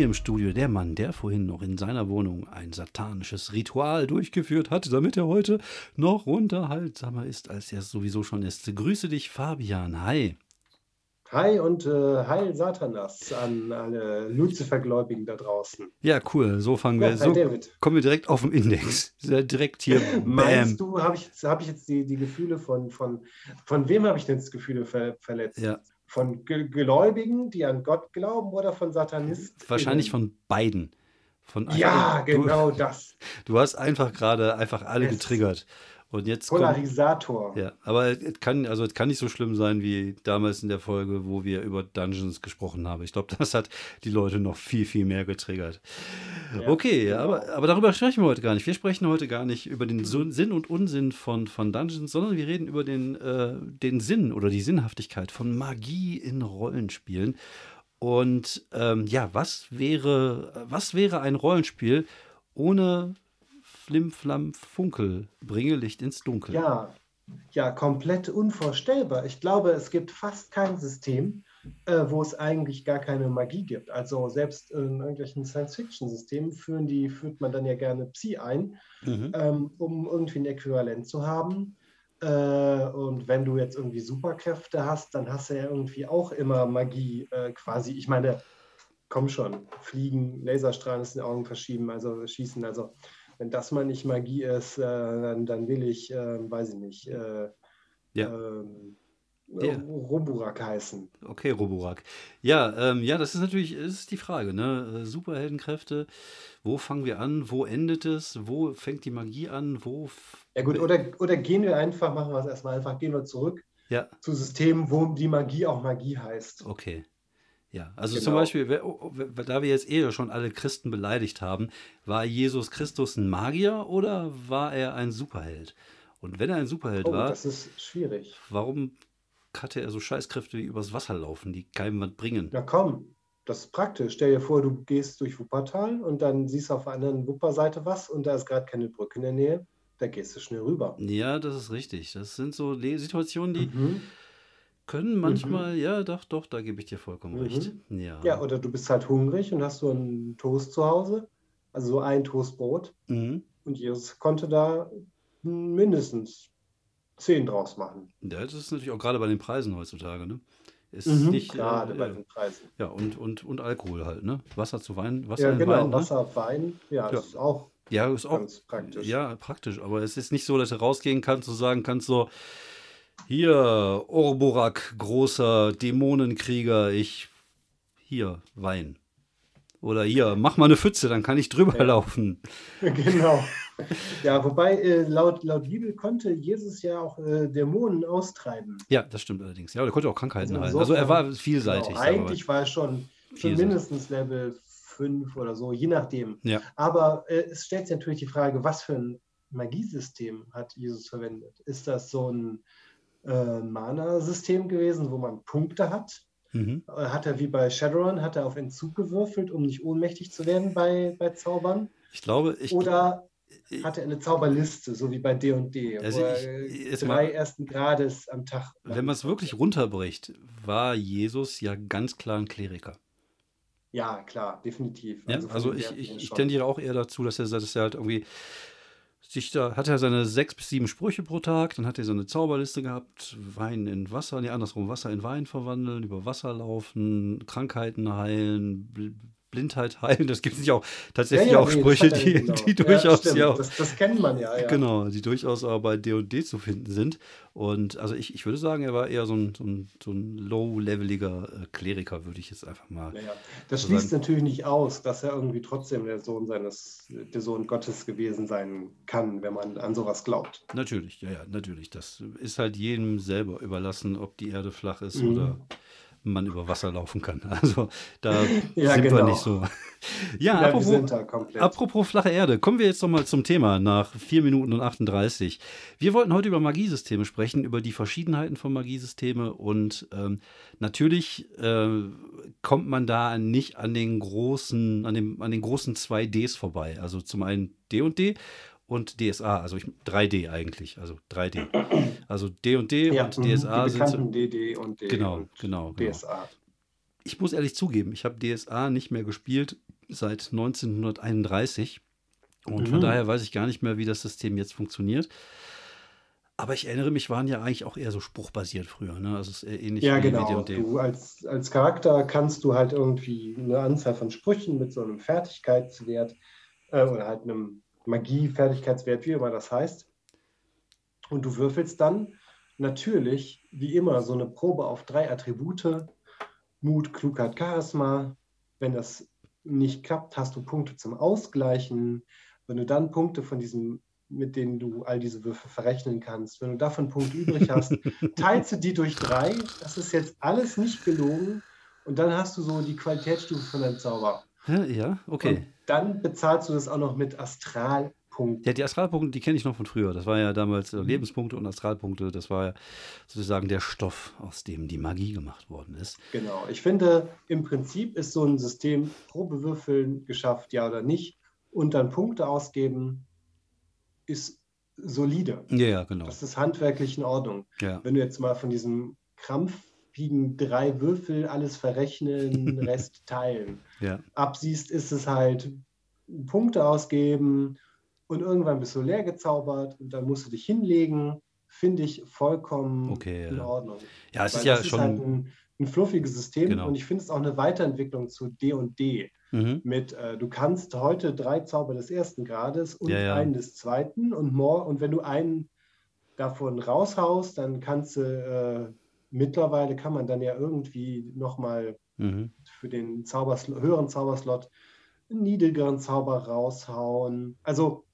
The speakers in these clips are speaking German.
Hier im Studio der Mann, der vorhin noch in seiner Wohnung ein satanisches Ritual durchgeführt hat, damit er heute noch unterhaltsamer ist, als er sowieso schon ist. Grüße dich, Fabian. Hi. Hi und äh, Heil Satanas an alle Luzifergläubigen da draußen. Ja, cool. So fangen wir. Ja, hi so David. kommen wir direkt auf den Index. Direkt hier. Bam. Meinst du, habe ich, jetzt- hab ich jetzt die, die Gefühle von, von, von wem habe ich denn jetzt Gefühle ver, verletzt? Ja, Von Ge Gläubigen, die an Gott glauben oder von Satanisten? wahrscheinlich von beiden. Von Ja, du, genau das. Du hast einfach gerade einfach alle Es- getriggert. Und jetzt kommt, Polarisator. Ja, aber es kann, also es kann nicht so schlimm sein wie damals in der Folge, wo wir über Dungeons gesprochen haben. Ich glaube, das hat die Leute noch viel, viel mehr getriggert. Ja, okay, genau. aber, aber darüber sprechen wir heute gar nicht. Wir sprechen heute gar nicht über den Sinn und Unsinn von, von Dungeons, sondern wir reden über den, äh, den Sinn oder die Sinnhaftigkeit von Magie in Rollenspielen. Und ähm, ja, was wäre, was wäre ein Rollenspiel ohne Flim, Flam, Funkel? Bringe Licht ins Dunkel. Ja, ja, komplett unvorstellbar. Ich glaube, es gibt fast kein System, äh, wo es eigentlich gar keine Magie gibt. Also selbst in irgendwelchen Science-Fiction-Systemen führen die, führt man dann ja gerne Psi ein, Mhm. ähm, um irgendwie ein Äquivalent zu haben. Äh, und wenn du jetzt irgendwie Superkräfte hast, dann hast du ja irgendwie auch immer Magie äh, quasi. Ich meine, komm schon, fliegen, Laserstrahlen aus den Augen verschieben, also schießen. Also wenn das mal nicht Magie ist, äh, dann, dann will ich, äh, weiß ich nicht, äh, Ja. ähm, Ja. Roburak heißen. Okay, Roborak. Ja, ähm, ja, das ist natürlich ist die Frage, ne? Äh, Superheldenkräfte, wo fangen wir an? Wo endet es? Wo fängt die Magie an? Wo Ja gut, oder, oder gehen wir einfach, machen wir es erstmal einfach, gehen wir zurück Ja, zu Systemen, wo die Magie auch Magie heißt. okay. Ja, also Genau. zum Beispiel, oh, da wir jetzt eh schon alle Christen beleidigt haben, war Jesus Christus ein Magier oder war er ein Superheld? Und wenn er ein Superheld Oh, war, das ist schwierig. warum hatte er so Scheißkräfte wie übers Wasser laufen, die keinem was bringen? Na komm, das ist praktisch. Stell dir vor, du gehst durch Wuppertal und dann siehst du auf der anderen Wupperseite was und da ist gerade keine Brücke in der Nähe. Da gehst du schnell rüber. Ja, das ist richtig. Das sind so Situationen, die Mhm. Können manchmal, ja, doch, doch, da gebe ich dir vollkommen Mhm. recht. Ja. Ja, oder du bist halt hungrig und hast so einen Toast zu Hause, also so ein Toastbrot. Mhm. Und Jesus konnte da mindestens zehn draus machen. Ja, das ist natürlich auch gerade bei den Preisen heutzutage, ne? Ist Mhm, nicht, Gerade äh, bei den Preisen. ja, und, und, und Alkohol halt, ne? Wasser zu Wein, Wasser Ja, genau. Wein, ne? Wasser, Wein, ja, Ja. ist auch Ja, ist auch, ganz praktisch. ja, praktisch, aber es ist nicht so, dass du rausgehen kannst und sagen kannst so, hier, Orborak, großer Dämonenkrieger, ich, hier, Wein. Oder hier, mach mal eine Pfütze, dann kann ich drüber Ja. laufen. Genau. Ja, wobei äh, laut, laut Bibel konnte Jesus ja auch äh, Dämonen austreiben. Ja, das stimmt allerdings. Ja, der konnte auch Krankheiten Also heilen. Also er war vielseitig. Genau. Eigentlich war er schon, schon mindestens Level 5 oder so, je nachdem. Ja. Aber äh, es stellt sich natürlich die Frage, was für ein Magiesystem hat Jesus verwendet? Ist das so ein äh, Mana-System gewesen, wo man Punkte hat? Mhm. Äh, Hat er wie bei Shadowrun, hat er auf Entzug gewürfelt, um nicht ohnmächtig zu werden bei, bei Zaubern? Ich glaube, ich, Oder hat er eine Zauberliste, so wie bei D&D, Also wo ich- drei mal- ersten Grades am Tag wenn man es wirklich runterbricht, war Jesus ja ganz klar ein Kleriker. Ja, klar, definitiv. Ja, also den ich, ich, ich tendiere auch eher dazu, dass er, dass er halt irgendwie sich da, hat er seine sechs bis sieben Sprüche pro Tag, dann hat er so eine Zauberliste gehabt, Wein in Wasser, nee, andersrum, Wasser in Wein verwandeln, über Wasser laufen, Krankheiten heilen, Blindheit heilen, das gibt es ja auch tatsächlich Ja, ja, auch nee, Sprüche, die, genau. die durchaus ja auch Das, das kennt man ja. Genau, die durchaus auch bei D&D zu finden sind. Und also ich, ich würde sagen, er war eher so ein, so ein, so ein low-leveliger äh, Kleriker, würde ich jetzt einfach mal. Das So schließt sein. natürlich nicht aus, dass er irgendwie trotzdem der Sohn seines, der Sohn Gottes gewesen sein kann, wenn man an sowas glaubt. Natürlich, ja, ja, natürlich. Das ist halt jedem selber überlassen, ob die Erde flach ist Mhm. oder man über Wasser laufen kann. Also da Ja, sind wir genau. nicht so. Ja, Ja, wir apropos. Apropos flache Erde, kommen wir jetzt noch mal zum Thema nach 4 Minuten und 38. Wir wollten heute über Magiesysteme sprechen, über die Verschiedenheiten von Magiesysteme und ähm, natürlich äh, kommt man da nicht an den großen, an, dem, an den großen 2Ds vorbei. Also zum einen D&D und DSA, also ich, 3D eigentlich, also 3D. Also D&D ja, und mhm, DSA die sind DD und D Genau, und genau, genau. DSA. ich muss ehrlich zugeben, ich habe DSA nicht mehr gespielt seit 1931. Und von Mhm. daher weiß ich gar nicht mehr, wie das System jetzt funktioniert. Aber ich erinnere mich, waren ja eigentlich auch eher so spruchbasiert früher. Ne? Also es ist ähnlich Ja, wie genau. D&D. Du als, als Charakter kannst du halt irgendwie eine Anzahl von Sprüchen mit so einem Fertigkeitswert äh, oder halt einem Magie-Fertigkeitswert, wie immer das heißt. Und du würfelst dann natürlich, wie immer, so eine Probe auf drei Attribute. Mut, Klugheit, Charisma. Wenn das nicht klappt, hast du Punkte zum Ausgleichen. Wenn du dann Punkte von diesem, mit denen du all diese Würfel verrechnen kannst, wenn du davon Punkte übrig hast, teilst du die durch drei. Das ist jetzt alles nicht gelogen. Und dann hast du so die Qualitätsstufe von deinem Zauber. Ja, ja, okay. Und dann bezahlst du das auch noch mit Astralpunkten. Ja, die Astralpunkte, die kenne ich noch von früher. Das war ja damals äh, Lebenspunkte und Astralpunkte. Das war ja sozusagen der Stoff, aus dem die Magie gemacht worden ist. Genau. Ich finde, im Prinzip ist so ein System Probewürfeln geschafft, ja oder nicht, und dann Punkte ausgeben, ist solide. Ja, genau. Das ist handwerklich in Ordnung. Ja, Wenn du jetzt mal von diesem krampfigen drei Würfel alles verrechnen, Rest teilen ja, absiehst, ist es halt Punkte ausgeben und irgendwann bist du leer gezaubert und dann musst du dich hinlegen. Finde ich vollkommen Okay, in ja. Ordnung. ja, es Weil ist ja schon. ist halt ein, ein fluffiges System Genau. und ich finde es auch eine Weiterentwicklung zu D&D mhm. mit, äh, du kannst heute drei Zauber des ersten Grades und Ja, ja. einen des zweiten und more, und wenn du einen davon raushaust, dann kannst du, äh, mittlerweile kann man dann ja irgendwie nochmal Mhm. für den Zaubersl höheren Zauberslot einen niedrigeren Zauber raushauen. Also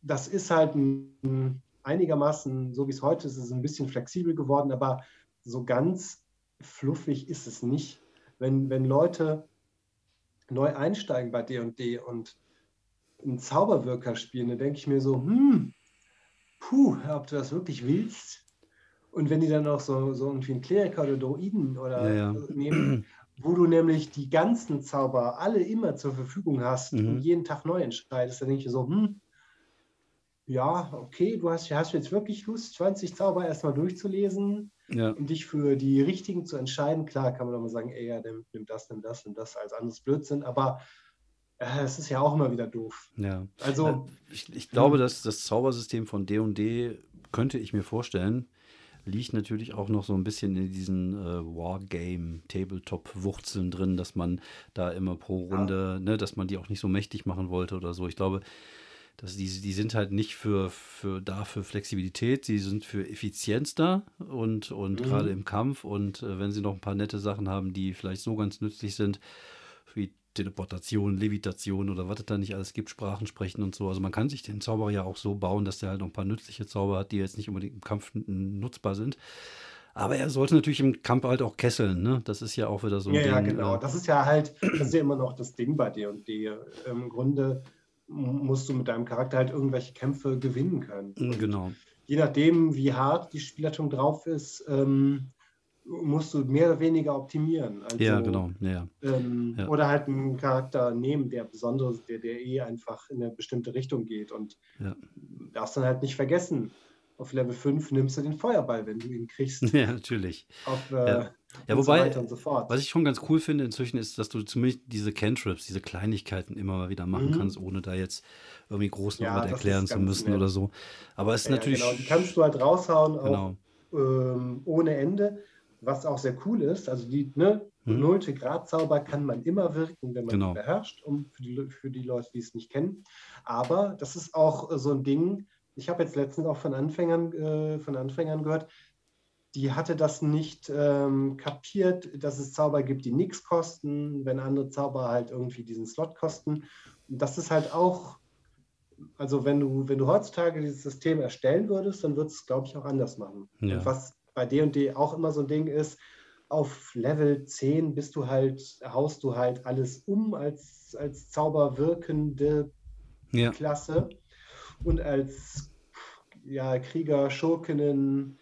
das ist halt ein, ein einigermaßen, so wie es heute ist, ist es ein bisschen flexibel geworden, aber so ganz fluffig ist es nicht. Wenn, wenn Leute neu einsteigen bei D&D und einen Zauberwirker spielen, dann denke ich mir so, hm, puh, ob du das wirklich willst. Und wenn die dann auch so, so irgendwie einen Kleriker oder Druiden oder Ja, ja. nehmen, wo du nämlich die ganzen Zauber alle immer zur Verfügung hast Mhm. und jeden Tag neu entscheidest, dann denke ich so, hm, ja, okay, du hast, hast jetzt wirklich Lust, 20 Zauber erstmal durchzulesen Ja, und dich für die richtigen zu entscheiden. Klar kann man auch mal sagen, ey, ja, nimm, nimm das, nimm das, nimm das als anderes Blödsinn, aber äh, es ist ja auch immer wieder doof. ja. Also, Äh, Ich, ich glaube, dass das Zaubersystem von D&D, könnte ich mir vorstellen, liegt natürlich auch noch so ein bisschen in diesen äh, Wargame-Tabletop-Wurzeln drin, dass man da immer pro Ja. Runde, ne, dass man die auch nicht so mächtig machen wollte oder so. Ich glaube, dass die, die sind halt nicht für, für da für Flexibilität, die sind für Effizienz da und, und Mhm. gerade im Kampf und äh, wenn sie noch ein paar nette Sachen haben, die vielleicht so ganz nützlich sind, Teleportation, Levitation oder was es da nicht alles gibt, Sprachen sprechen und so. Also man kann sich den Zauberer ja auch so bauen, dass der halt noch ein paar nützliche Zauber hat, die jetzt nicht unbedingt im Kampf nutzbar sind. Aber er sollte natürlich im Kampf halt auch kesseln, ne? Das ist ja auch wieder so ein ja, ja, Ding. genau. äh, Das ist ja halt, das ist ja immer noch das Ding bei D&D. Im Grunde musst du mit deinem Charakter halt irgendwelche Kämpfe gewinnen können. Und genau. je nachdem, wie hart die Spielleitung drauf ist, ähm, musst du mehr oder weniger optimieren. Also, Ja, genau. Ja. Ähm, Ja. Oder halt einen Charakter nehmen, der besonders, der, der eh einfach in eine bestimmte Richtung geht. Und Ja. darfst dann halt nicht vergessen, auf Level 5 nimmst du den Feuerball, wenn du ihn kriegst. ja, natürlich. Auf, äh, Ja. Ja, wobei, so so. Was ich schon ganz cool finde inzwischen ist, dass du zumindest diese Cantrips, diese Kleinigkeiten immer mal wieder machen Mhm. kannst, ohne da jetzt irgendwie groß noch Ja, was erklären zu müssen nett. oder so. Aber es ist Ja, natürlich. genau, die kannst du halt raushauen, auch Genau. ähm, ohne Ende, was auch sehr cool ist. Also die ne, Mhm. nullte Gradzauber kann man immer wirken, wenn man Genau. ihn beherrscht, um für die, für die Leute, die es nicht kennen. Aber das ist auch äh, so ein Ding, ich habe jetzt letztens auch von Anfängern, äh, von Anfängern gehört, die hatte das nicht ähm, kapiert, dass es Zauber gibt, die nichts kosten, wenn andere Zauber halt irgendwie diesen Slot kosten. Und das ist halt auch, also wenn du, wenn du heutzutage dieses System erstellen würdest, dann würdest du es, glaube ich, auch anders machen. Ja. Was bei D&D auch immer so ein Ding ist, auf Level 10 bist du halt, haust du halt alles um als, als zauberwirkende Ja, Klasse und als ja, Krieger, Schurkinnen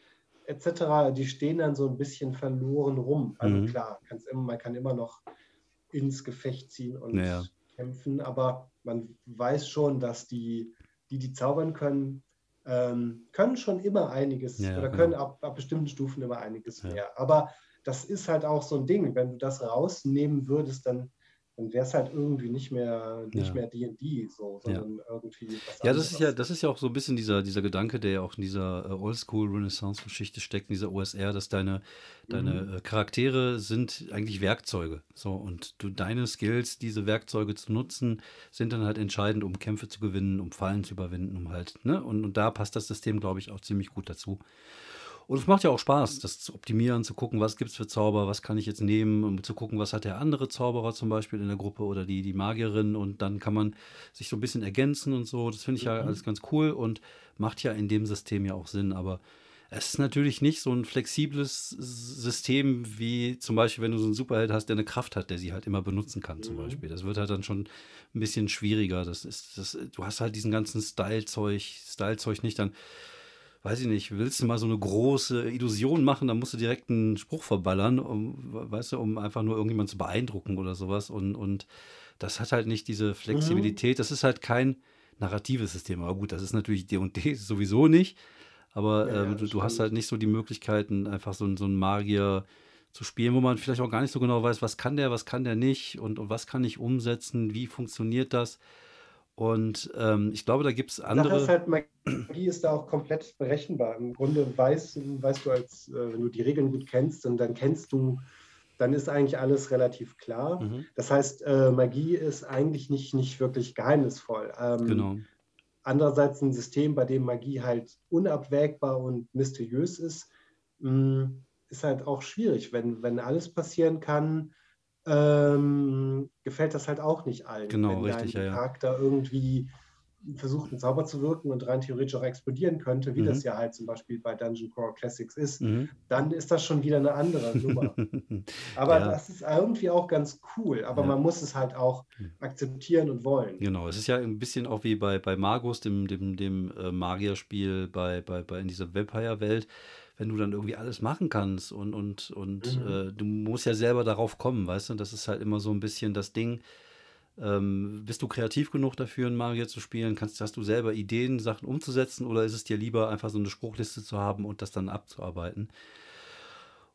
etc., die stehen dann so ein bisschen verloren rum. Also Mhm. klar, immer, man kann immer noch ins Gefecht ziehen und Ja, ja. kämpfen, aber man weiß schon, dass die, die, die zaubern können, ähm, können schon immer einiges Ja, oder genau. können ab, ab bestimmten Stufen immer einiges Ja. mehr. Aber das ist halt auch so ein Ding. Wenn du das rausnehmen würdest, dann dann wäre es halt irgendwie nicht mehr nicht ja. mehr D&D so, sondern ja. irgendwie was Ja, das ist ja das ist ja auch so ein bisschen dieser dieser Gedanke, der ja auch in dieser äh, Oldschool Renaissance Geschichte steckt, in dieser OSR, dass deine deine mhm. Äh, Charaktere sind eigentlich Werkzeuge. So und du deine Skills, diese Werkzeuge zu nutzen, sind dann halt entscheidend, um Kämpfe zu gewinnen, um Fallen zu überwinden, um halt, ne? Und, und da passt das System, glaube ich, auch ziemlich gut dazu. Und es macht ja auch Spaß, das zu optimieren, zu gucken, was gibt es für Zauber, was kann ich jetzt nehmen, um zu gucken, was hat der andere Zauberer zum Beispiel in der Gruppe oder die, die Magierin und dann kann man sich so ein bisschen ergänzen und so. Das finde ich ja mhm. alles ganz cool und macht ja in dem System ja auch Sinn, aber es ist natürlich nicht so ein flexibles System wie zum Beispiel, wenn du so einen Superheld hast, der eine Kraft hat, der sie halt immer benutzen kann, zum mhm. Beispiel. Das wird halt dann schon ein bisschen schwieriger. Das ist, das, du hast halt diesen ganzen Style-Zeug, Style-Zeug nicht, dann weiß ich nicht, willst du mal so eine große Illusion machen, dann musst du direkt einen Spruch verballern, um, weißt du, um einfach nur irgendjemanden zu beeindrucken oder sowas. Und, und das hat halt nicht diese Flexibilität. Mhm. Das ist halt kein narratives System. Aber gut, das ist natürlich D&D sowieso nicht. Aber ja, äh, du, du hast halt nicht so die Möglichkeiten, einfach so, so einen Magier zu spielen, wo man vielleicht auch gar nicht so genau weiß, was kann der, was kann der nicht und, und was kann ich umsetzen, wie funktioniert das. Und ähm, ich glaube, da gibt es andere. Ist halt, Magie ist da auch komplett berechenbar. Im Grunde weißt, weißt du, als äh, wenn du die Regeln gut kennst und dann kennst du, dann ist eigentlich alles relativ klar. Mhm. Das heißt, äh, Magie ist eigentlich nicht, nicht wirklich geheimnisvoll. Ähm, genau. Andererseits ein System, bei dem Magie halt unabwägbar und mysteriös ist, mh, mm, ist halt auch schwierig, wenn, wenn alles passieren kann ähm, gefällt das halt auch nicht allen. Genau, wenn richtig, dein ja, Charakter irgendwie versucht, einen Zauber zu wirken und rein theoretisch auch explodieren könnte, wie mhm. das ja halt zum Beispiel bei Dungeon Core Classics ist, mhm. dann ist das schon wieder eine andere Nummer. aber ja. das ist irgendwie auch ganz cool, aber ja. man muss es halt auch hm. akzeptieren und wollen. Genau, es ist ja ein bisschen auch wie bei, bei Magus, dem, dem, dem äh, Magierspiel bei, bei, bei in dieser Vampire-Welt wenn du dann irgendwie alles machen kannst und, und, und mhm. äh, du musst ja selber darauf kommen, weißt du? Das ist halt immer so ein bisschen das Ding. Ähm, bist du kreativ genug dafür, einen Magier zu spielen? Kannst, hast du selber Ideen, Sachen umzusetzen oder ist es dir lieber, einfach so eine Spruchliste zu haben und das dann abzuarbeiten?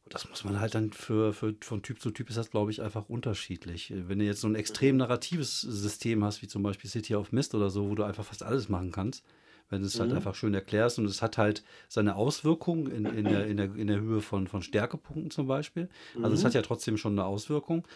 das muss man halt dann für, für von Typ zu Typ ist das, glaube ich, einfach unterschiedlich. Wenn du jetzt so ein extrem narratives System hast, wie zum Beispiel City of Mist oder so, wo du einfach fast alles machen kannst, wenn du es halt mhm. halt einfach schön erklärst. Und es hat halt seine Auswirkungen in, in, der, in, der, in der Höhe von, von Stärkepunkten zum Beispiel. Also es hat mhm. ja trotzdem schon eine Auswirkung.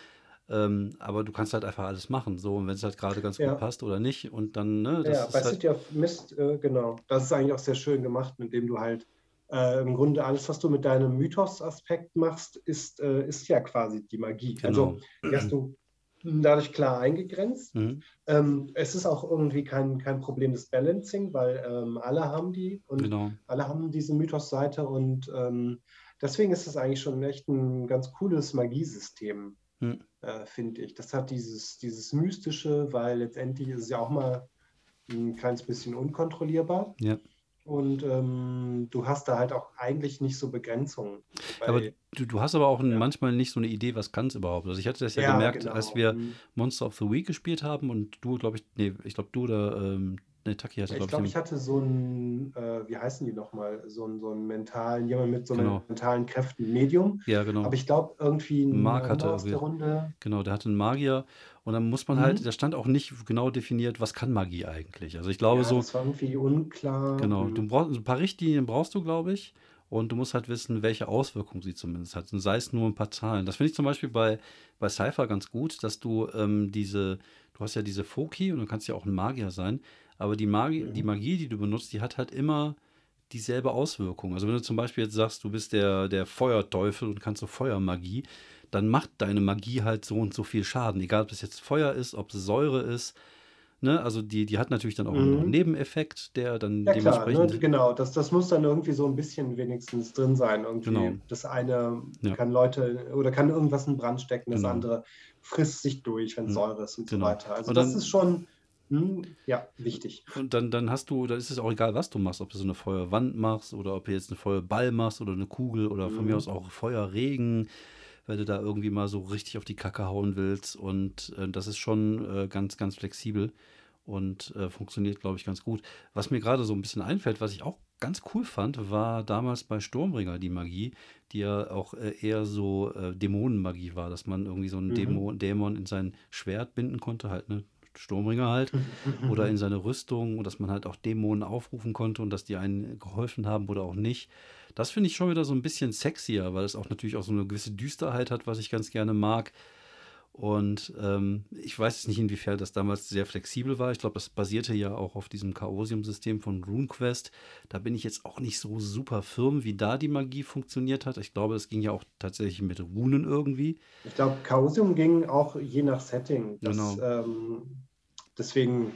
Ähm, aber du kannst halt einfach alles machen, so und wenn es halt gerade ganz ja. gut passt oder nicht und dann, ne, das Ja, bei halt City of Mist, äh, genau. Das ist eigentlich auch sehr schön gemacht, indem du halt äh, im Grunde alles, was du mit deinem Mythos-Aspekt machst, ist, äh, ist ja quasi die Magie. Also, genau. Also die hast du dadurch klar eingegrenzt. Mhm. Ähm, es ist auch irgendwie kein, kein Problem des Balancing, weil ähm, alle haben die und genau. alle haben diese Mythos-Seite und ähm, deswegen ist es eigentlich schon echt ein ganz cooles Magiesystem, mhm. äh, finde ich. Das hat dieses, dieses Mystische, weil letztendlich ist es ja auch mal ein kleines bisschen unkontrollierbar. Ja. Und ähm, du hast da halt auch eigentlich nicht so Begrenzungen. aber du, du, hast aber auch ja. manchmal nicht so eine Idee, was kann es überhaupt. Also ich hatte das ja, ja gemerkt, genau. als wir mhm. Monster of the Week gespielt haben und du, glaube ich, nee, ich glaube du oder ähm, Nee, Taki hatte, ich glaube, ich, hatte so einen, äh, wie heißen die nochmal, so einen, so einen mentalen, jemand mit so genau. mentalen Kräften, Medium. Ja, genau. Aber ich glaube, irgendwie ein Mark hatte aus der Runde. Genau, der hatte einen Magier und dann muss man halt, mhm. da stand auch nicht genau definiert, was kann Magie eigentlich. Also ich glaube ja, so. Das war irgendwie unklar. Genau, du brauchst ein paar Richtlinien brauchst du, glaube ich. Und du musst halt wissen, welche Auswirkungen sie zumindest hat. Und sei es nur ein paar Zahlen. Das finde ich zum Beispiel bei, bei Cypher ganz gut, dass du ähm, diese, du hast ja diese Foki und du kannst ja auch ein Magier sein aber die Magie, mhm. die Magie, die du benutzt, die hat halt immer dieselbe Auswirkung. Also wenn du zum Beispiel jetzt sagst, du bist der, der Feuerteufel und kannst so Feuermagie, dann macht deine Magie halt so und so viel Schaden. Egal, ob es jetzt Feuer ist, ob es Säure ist. Ne? Also die, die hat natürlich dann auch mhm. einen Nebeneffekt, der dann ja, dementsprechend. Klar, ne? Genau, das, das muss dann irgendwie so ein bisschen wenigstens drin sein. Irgendwie. Genau. Das eine ja. kann Leute oder kann irgendwas in Brand stecken, das genau. andere frisst sich durch, wenn es mhm. Säure ist und genau. so weiter. Also und dann, das ist schon ja, wichtig. Und dann, dann hast du, dann ist es auch egal, was du machst, ob du so eine Feuerwand machst oder ob du jetzt eine Feuerball machst oder eine Kugel oder von mhm. mir aus auch Feuerregen, wenn du da irgendwie mal so richtig auf die Kacke hauen willst. Und äh, das ist schon äh, ganz, ganz flexibel und äh, funktioniert, glaube ich, ganz gut. Was mir gerade so ein bisschen einfällt, was ich auch ganz cool fand, war damals bei Sturmbringer die Magie, die ja auch äh, eher so äh, Dämonenmagie war, dass man irgendwie so einen Mhm. Dämon, Dämon in sein Schwert binden konnte, halt ne Sturmbringer halt, oder in seine Rüstung und dass man halt auch Dämonen aufrufen konnte und dass die einen geholfen haben oder auch nicht. Das finde ich schon wieder so ein bisschen sexier, weil es auch natürlich auch so eine gewisse Düsterheit hat, was ich ganz gerne mag. Und ähm, ich weiß jetzt nicht, inwiefern das damals sehr flexibel war. Ich glaube, das basierte ja auch auf diesem Chaosium-System von RuneQuest. Da bin ich jetzt auch nicht so super firm, wie da die Magie funktioniert hat. Ich glaube, es ging ja auch tatsächlich mit Runen irgendwie. Ich glaube, Chaosium ging auch je nach Setting. Das, Genau. ähm, deswegen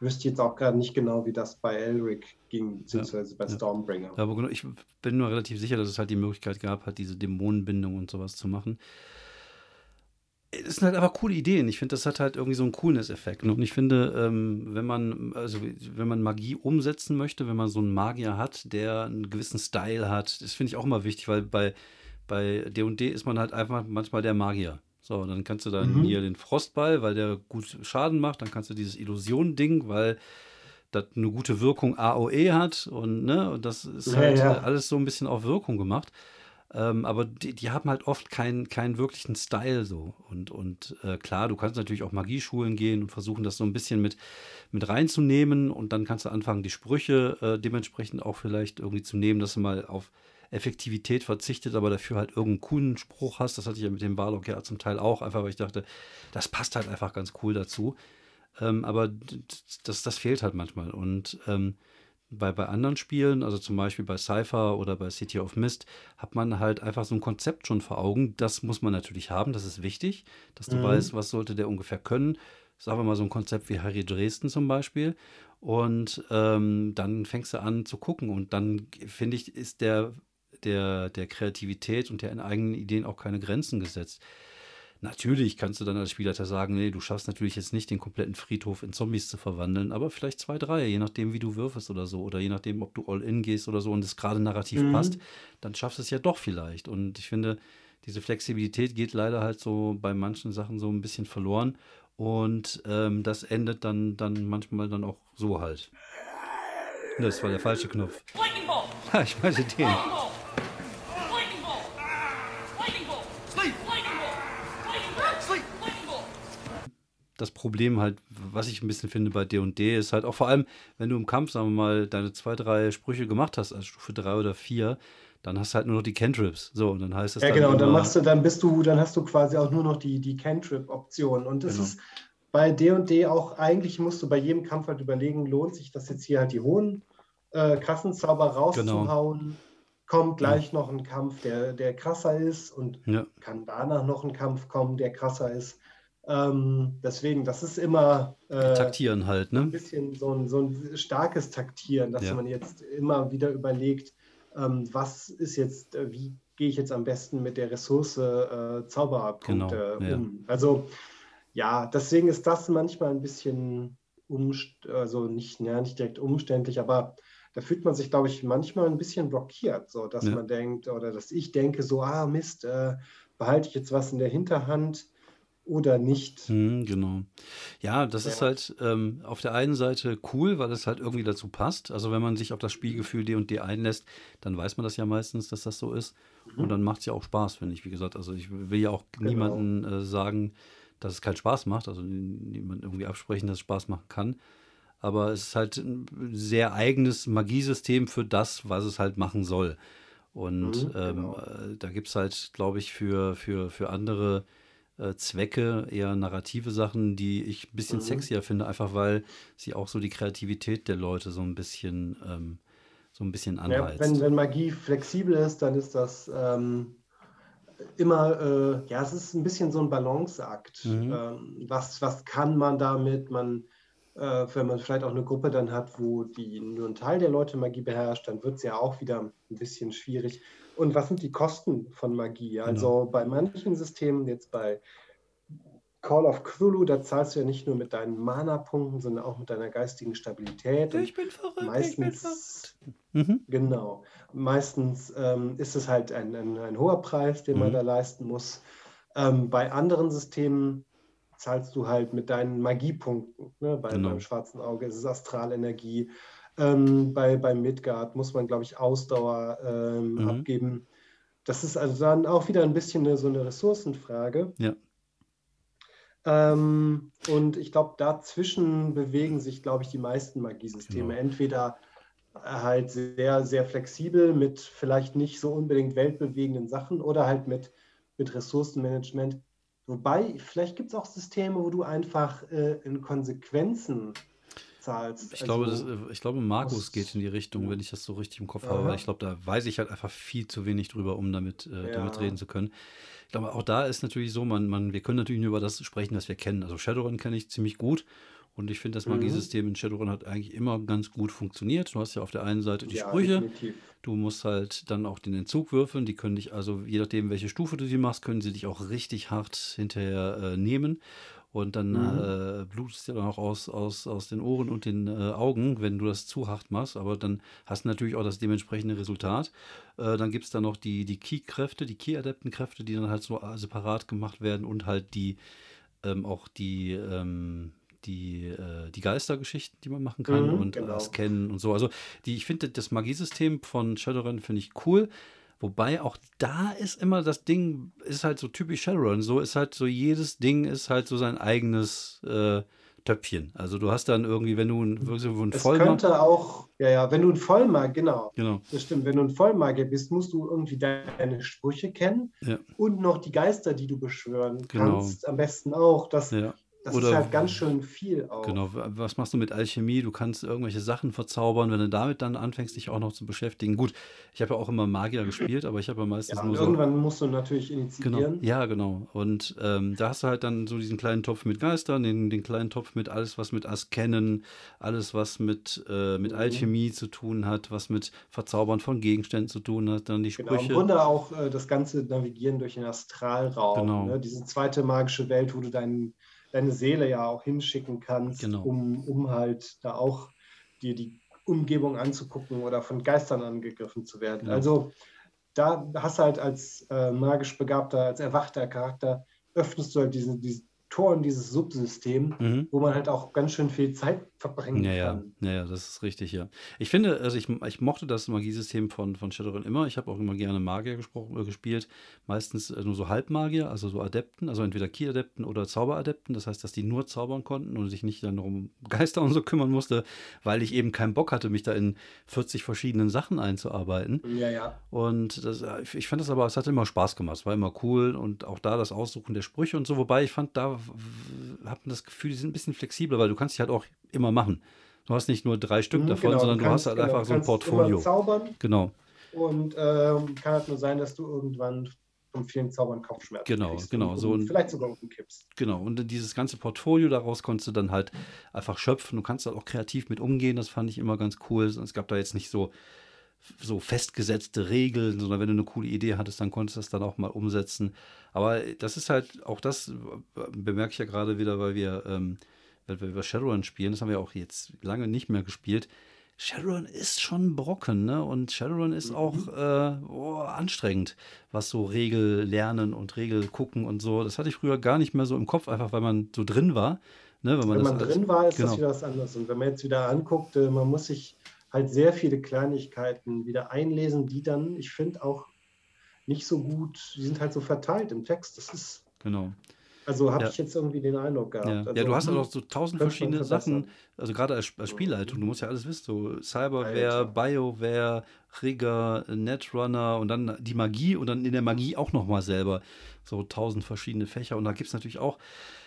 wüsste ich jetzt auch gerade nicht genau, wie das bei Elric ging, beziehungsweise bei ja. Stormbringer. Aber genau, ich bin nur relativ sicher, dass es halt die Möglichkeit gab, halt diese Dämonenbindung und sowas zu machen. Es sind halt einfach coole Ideen. Ich finde, das hat halt irgendwie so einen Coolness-Effekt. Und ich finde, ähm, wenn man, also wenn man Magie umsetzen möchte, wenn man so einen Magier hat, der einen gewissen Style hat, das finde ich auch immer wichtig, weil bei bei D&D ist man halt einfach manchmal der Magier. So, dann kannst du dann Mhm. hier den Frostball, weil der gut Schaden macht, dann kannst du dieses Illusion-Ding, weil das eine gute Wirkung AOE hat und ne, und das ist Ja, halt ja. alles so ein bisschen auf Wirkung gemacht. Ähm, aber die, die haben halt oft keinen, keinen wirklichen Style so. Und, und äh, klar, du kannst natürlich auch Magieschulen gehen und versuchen, das so ein bisschen mit, mit reinzunehmen. Und dann kannst du anfangen, die Sprüche äh, dementsprechend auch vielleicht irgendwie zu nehmen, dass du mal auf Effektivität verzichtet, aber dafür halt irgendeinen coolen Spruch hast. Das hatte ich ja mit dem Warlock ja zum Teil auch, einfach weil ich dachte, das passt halt einfach ganz cool dazu. Ähm, aber das, das fehlt halt manchmal. Und ähm, bei, bei anderen Spielen, also zum Beispiel bei Cypher oder bei City of Mist, hat man halt einfach so ein Konzept schon vor Augen. Das muss man natürlich haben, das ist wichtig, dass du Mhm. weißt, was sollte der ungefähr können. Sagen wir mal so ein Konzept wie Harry Dresden zum Beispiel. Und ähm, dann fängst du an zu gucken. Und dann, finde ich, ist der, der, der Kreativität und der eigenen Ideen auch keine Grenzen gesetzt. Natürlich kannst du dann als Spielleiter sagen, nee, du schaffst natürlich jetzt nicht den kompletten Friedhof in Zombies zu verwandeln, aber vielleicht zwei, drei, je nachdem, wie du würfelst oder so, oder je nachdem, ob du All-In gehst oder so und es gerade narrativ Mhm. passt, dann schaffst du es ja doch vielleicht. Und ich finde, diese Flexibilität geht leider halt so bei manchen Sachen so ein bisschen verloren. Und ähm, das endet dann, dann manchmal dann auch so halt. Das war der falsche Knopf. Ich meinte den. Das Problem halt, was ich ein bisschen finde bei D&D, ist halt auch vor allem, wenn du im Kampf, sagen wir mal, deine zwei, drei Sprüche gemacht hast, als Stufe drei oder vier, dann hast du halt nur noch die Cantrips. So, und dann heißt es Ja, dann genau, und dann machst du, dann bist du, dann hast du quasi auch nur noch die, die Cantrip-Option. Und das Genau. ist bei D&D auch, eigentlich musst du bei jedem Kampf halt überlegen, lohnt sich das jetzt hier halt die hohen äh, krassen Zauber Genau. rauszuhauen? Kommt gleich noch ein Kampf, der, der krasser ist und Ja, kann danach noch ein Kampf kommen, der krasser ist. Ähm, deswegen, das ist immer äh, taktieren halt, ein ne? bisschen so ein, so ein starkes Taktieren, dass Ja. man jetzt immer wieder überlegt, ähm, was ist jetzt, äh, wie gehe ich jetzt am besten mit der Ressource äh, Zauberpunkte Genau, ja. um. Also ja, deswegen ist das manchmal ein bisschen also nicht, ja, nicht direkt umständlich, aber da fühlt man sich, glaube ich, manchmal ein bisschen blockiert, so dass Ja. man denkt oder dass ich denke, so, ah Mist, äh, behalte ich jetzt was in der Hinterhand oder nicht. Mhm, genau. Ja, das ist Ja. halt ähm, auf der einen Seite cool, weil es halt irgendwie dazu passt. Also wenn man sich auf das Spielgefühl D und D einlässt, dann weiß man das ja meistens, dass das so ist. Und dann macht es ja auch Spaß, finde ich. Wie gesagt, also ich will ja auch Genau. niemanden äh, sagen, dass es keinen Spaß macht. Also niemand irgendwie absprechen, dass es Spaß machen kann. Aber es ist halt ein sehr eigenes Magiesystem für das, was es halt machen soll. Und Mhm, ähm, genau. äh, da gibt es halt, glaube ich, für, für, für andere äh, Zwecke eher narrative Sachen, die ich ein bisschen Mhm. sexier finde, einfach weil sie auch so die Kreativität der Leute so ein bisschen, ähm, so ein bisschen Ja, anheizt. wenn, wenn Magie flexibel ist, dann ist das ähm, immer, äh, ja, es ist ein bisschen so ein Balanceakt. Mhm. Ähm, was, was kann man damit? Man, äh, wenn man vielleicht auch eine Gruppe dann hat, wo die nur ein Teil der Leute Magie beherrscht, dann wird es ja auch wieder ein bisschen schwierig. Und was sind die Kosten von Magie? Also bei manchen Systemen, jetzt bei Call of Cthulhu, da zahlst du ja nicht nur mit deinen Mana-Punkten, sondern auch mit deiner geistigen Stabilität. Und bin verrückt, meistens, Mhm. genau, meistens ähm, ist es halt ein, ein, ein hoher Preis, den man Mhm. da leisten muss. Ähm, bei anderen Systemen zahlst du halt mit deinen Magiepunkten. Ne? Bei, Genau. Beim schwarzen Auge ist es Astralenergie. Ähm, bei, bei Midgard muss man, glaube ich, Ausdauer ähm, Mhm. abgeben. Das ist also dann auch wieder ein bisschen eine, so eine Ressourcenfrage. Ja. Ähm, und ich glaube, dazwischen bewegen sich, glaube ich, die meisten Magiesysteme. Genau. Entweder halt sehr, sehr flexibel mit vielleicht nicht so unbedingt weltbewegenden Sachen oder halt mit, mit Ressourcenmanagement. Wobei, vielleicht gibt es auch Systeme, wo du einfach äh, in Konsequenzen zahlst. Ich glaube, das, Also, äh, ich glaube, muss- geht in die Richtung, wenn ich das so richtig im Kopf habe. Aha. weil Ich glaube, da weiß ich halt einfach viel zu wenig drüber, um damit, äh, damit Ja. reden zu können. Ich glaube, auch da ist natürlich so, man, man, wir können natürlich nur über das sprechen, das wir kennen. Also Shadowrun kenne ich ziemlich gut. Und ich finde, das Mhm. Magiesystem in Shadowrun hat eigentlich immer ganz gut funktioniert. Du hast ja auf der einen Seite die ja, Sprüche, definitiv. Du musst halt dann auch den Entzug würfeln. Die können dich also, je nachdem, welche Stufe du sie machst, können sie dich auch richtig hart hinterher äh, nehmen. Und dann Mhm. äh, blutest es dir dann auch aus, aus, aus den Ohren und den äh, Augen, wenn du das zu hart machst. Aber dann hast du natürlich auch das dementsprechende Resultat. Äh, dann gibt es dann noch die, die Key-Kräfte, die Key-Adepten-Kräfte, die dann halt so äh, separat gemacht werden und halt die ähm, auch die, ähm, die, äh, die Geistergeschichten, die man machen kann Mhm, und genau. äh, scannen und so. Also die, ich finde das Magiesystem von Shadowrun finde ich cool. Wobei auch da ist immer das Ding, ist halt so typisch Shadowrun. So ist halt so, jedes Ding ist halt so sein eigenes äh, Töpfchen. Also du hast dann irgendwie, wenn du ein, wirklich ein Es könnte auch, ja, ja, wenn du ein Vollmagier, genau, Genau. das stimmt, wenn du ein Vollmagier bist, musst du irgendwie deine Sprüche kennen Ja. und noch die Geister, die du beschwören Genau. kannst, am besten auch. Das, Ja. Das Oder- ist halt ganz schön viel auch. Genau, was machst du mit Alchemie? Du kannst irgendwelche Sachen verzaubern, wenn du damit dann anfängst, dich auch noch zu beschäftigen. Gut, ich habe ja auch immer Magier gespielt, aber ich habe ja meistens Ja, nur so. irgendwann musst du natürlich Genau, initiieren. ja, genau. Und ähm, da hast du halt dann so diesen kleinen Topf mit Geistern, den, den kleinen Topf mit alles, was mit Askennen, alles, was mit, äh, mit Mhm. Alchemie zu tun hat, was mit Verzaubern von Gegenständen zu tun hat, dann die Genau, im Sprüche. Grunde auch äh, das ganze Navigieren durch den Astralraum. Genau. Ne? Diese zweite magische Welt, wo du dein, deine Seele ja auch hinschicken kannst, Genau. um, um halt da auch dir die Umgebung anzugucken oder von Geistern angegriffen zu werden. Genau. Also da hast du halt als äh, magisch begabter, als erwachter Charakter, öffnest du halt diese, diese Tor in dieses Subsystem, Mhm. wo man halt auch ganz schön viel Zeit verbringen Ja, kann. ja, ja, das ist richtig, ja. Ich finde, also ich, ich mochte das Magiesystem von, von Shadowrun immer. Ich habe auch immer gerne Magier gesprochen, äh, gespielt. Meistens äh, nur so Halbmagier, also so Adepten, also entweder Key-Adepten oder Zauberadepten. Das heißt, dass die nur zaubern konnten und sich nicht dann um Geister und so kümmern musste, weil ich eben keinen Bock hatte, mich da in 40 verschiedenen Sachen einzuarbeiten. Ja, ja. Und das, äh, ich, ich fand das aber, es hat immer Spaß gemacht. Es war immer cool und auch da das Aussuchen der Sprüche und so. Wobei ich fand, da habe das Gefühl, die sind ein bisschen flexibler, weil du kannst die halt auch immer machen. Du hast nicht nur drei Stück Mhm, davon, genau, sondern du kannst- hast halt genau, einfach so ein kannst immer Portfolio. zaubern Genau, Und ähm, kann halt nur sein, dass du irgendwann vom vielen Zaubern Kopfschmerzen Genau, kriegst genau, und, so ein- vielleicht sogar umkippst. genau. Und dieses ganze Portfolio daraus konntest du dann halt einfach schöpfen. Du kannst da auch kreativ mit umgehen. Das fand ich immer ganz cool. Es gab da jetzt nicht so, so festgesetzte Regeln, sondern wenn du eine coole Idee hattest, dann konntest du das dann auch mal umsetzen. Aber das ist halt, auch das bemerke ich ja gerade wieder, weil wir, ähm, weil wir über Shadowrun spielen, das haben wir auch jetzt lange nicht mehr gespielt. Shadowrun ist schon Brocken, ne? Und Shadowrun ist Mhm. auch äh, oh, anstrengend, was so Regel lernen und Regel gucken und so. Das hatte ich früher gar nicht mehr so im Kopf, einfach weil man so drin war. Ne? Wenn man, Wenn man alles- drin war, ist genau. das wieder was anderes. Und wenn man jetzt wieder anguckt, äh, man muss sich halt sehr viele Kleinigkeiten wieder einlesen, die dann, ich finde, auch nicht so gut, die sind halt so verteilt im Text. Das ist, Genau. also habe Ja. ich jetzt irgendwie den Eindruck gehabt. Ja, Also, ja, du hast hm, auch so tausend verschiedene. Sachen, also gerade als, als Spielleitung, du musst ja alles wissen, so Cyberware. BioWare, Rigger, Netrunner und dann die Magie und dann in der Magie auch nochmal selber so tausend verschiedene Fächer und da gibt es natürlich auch,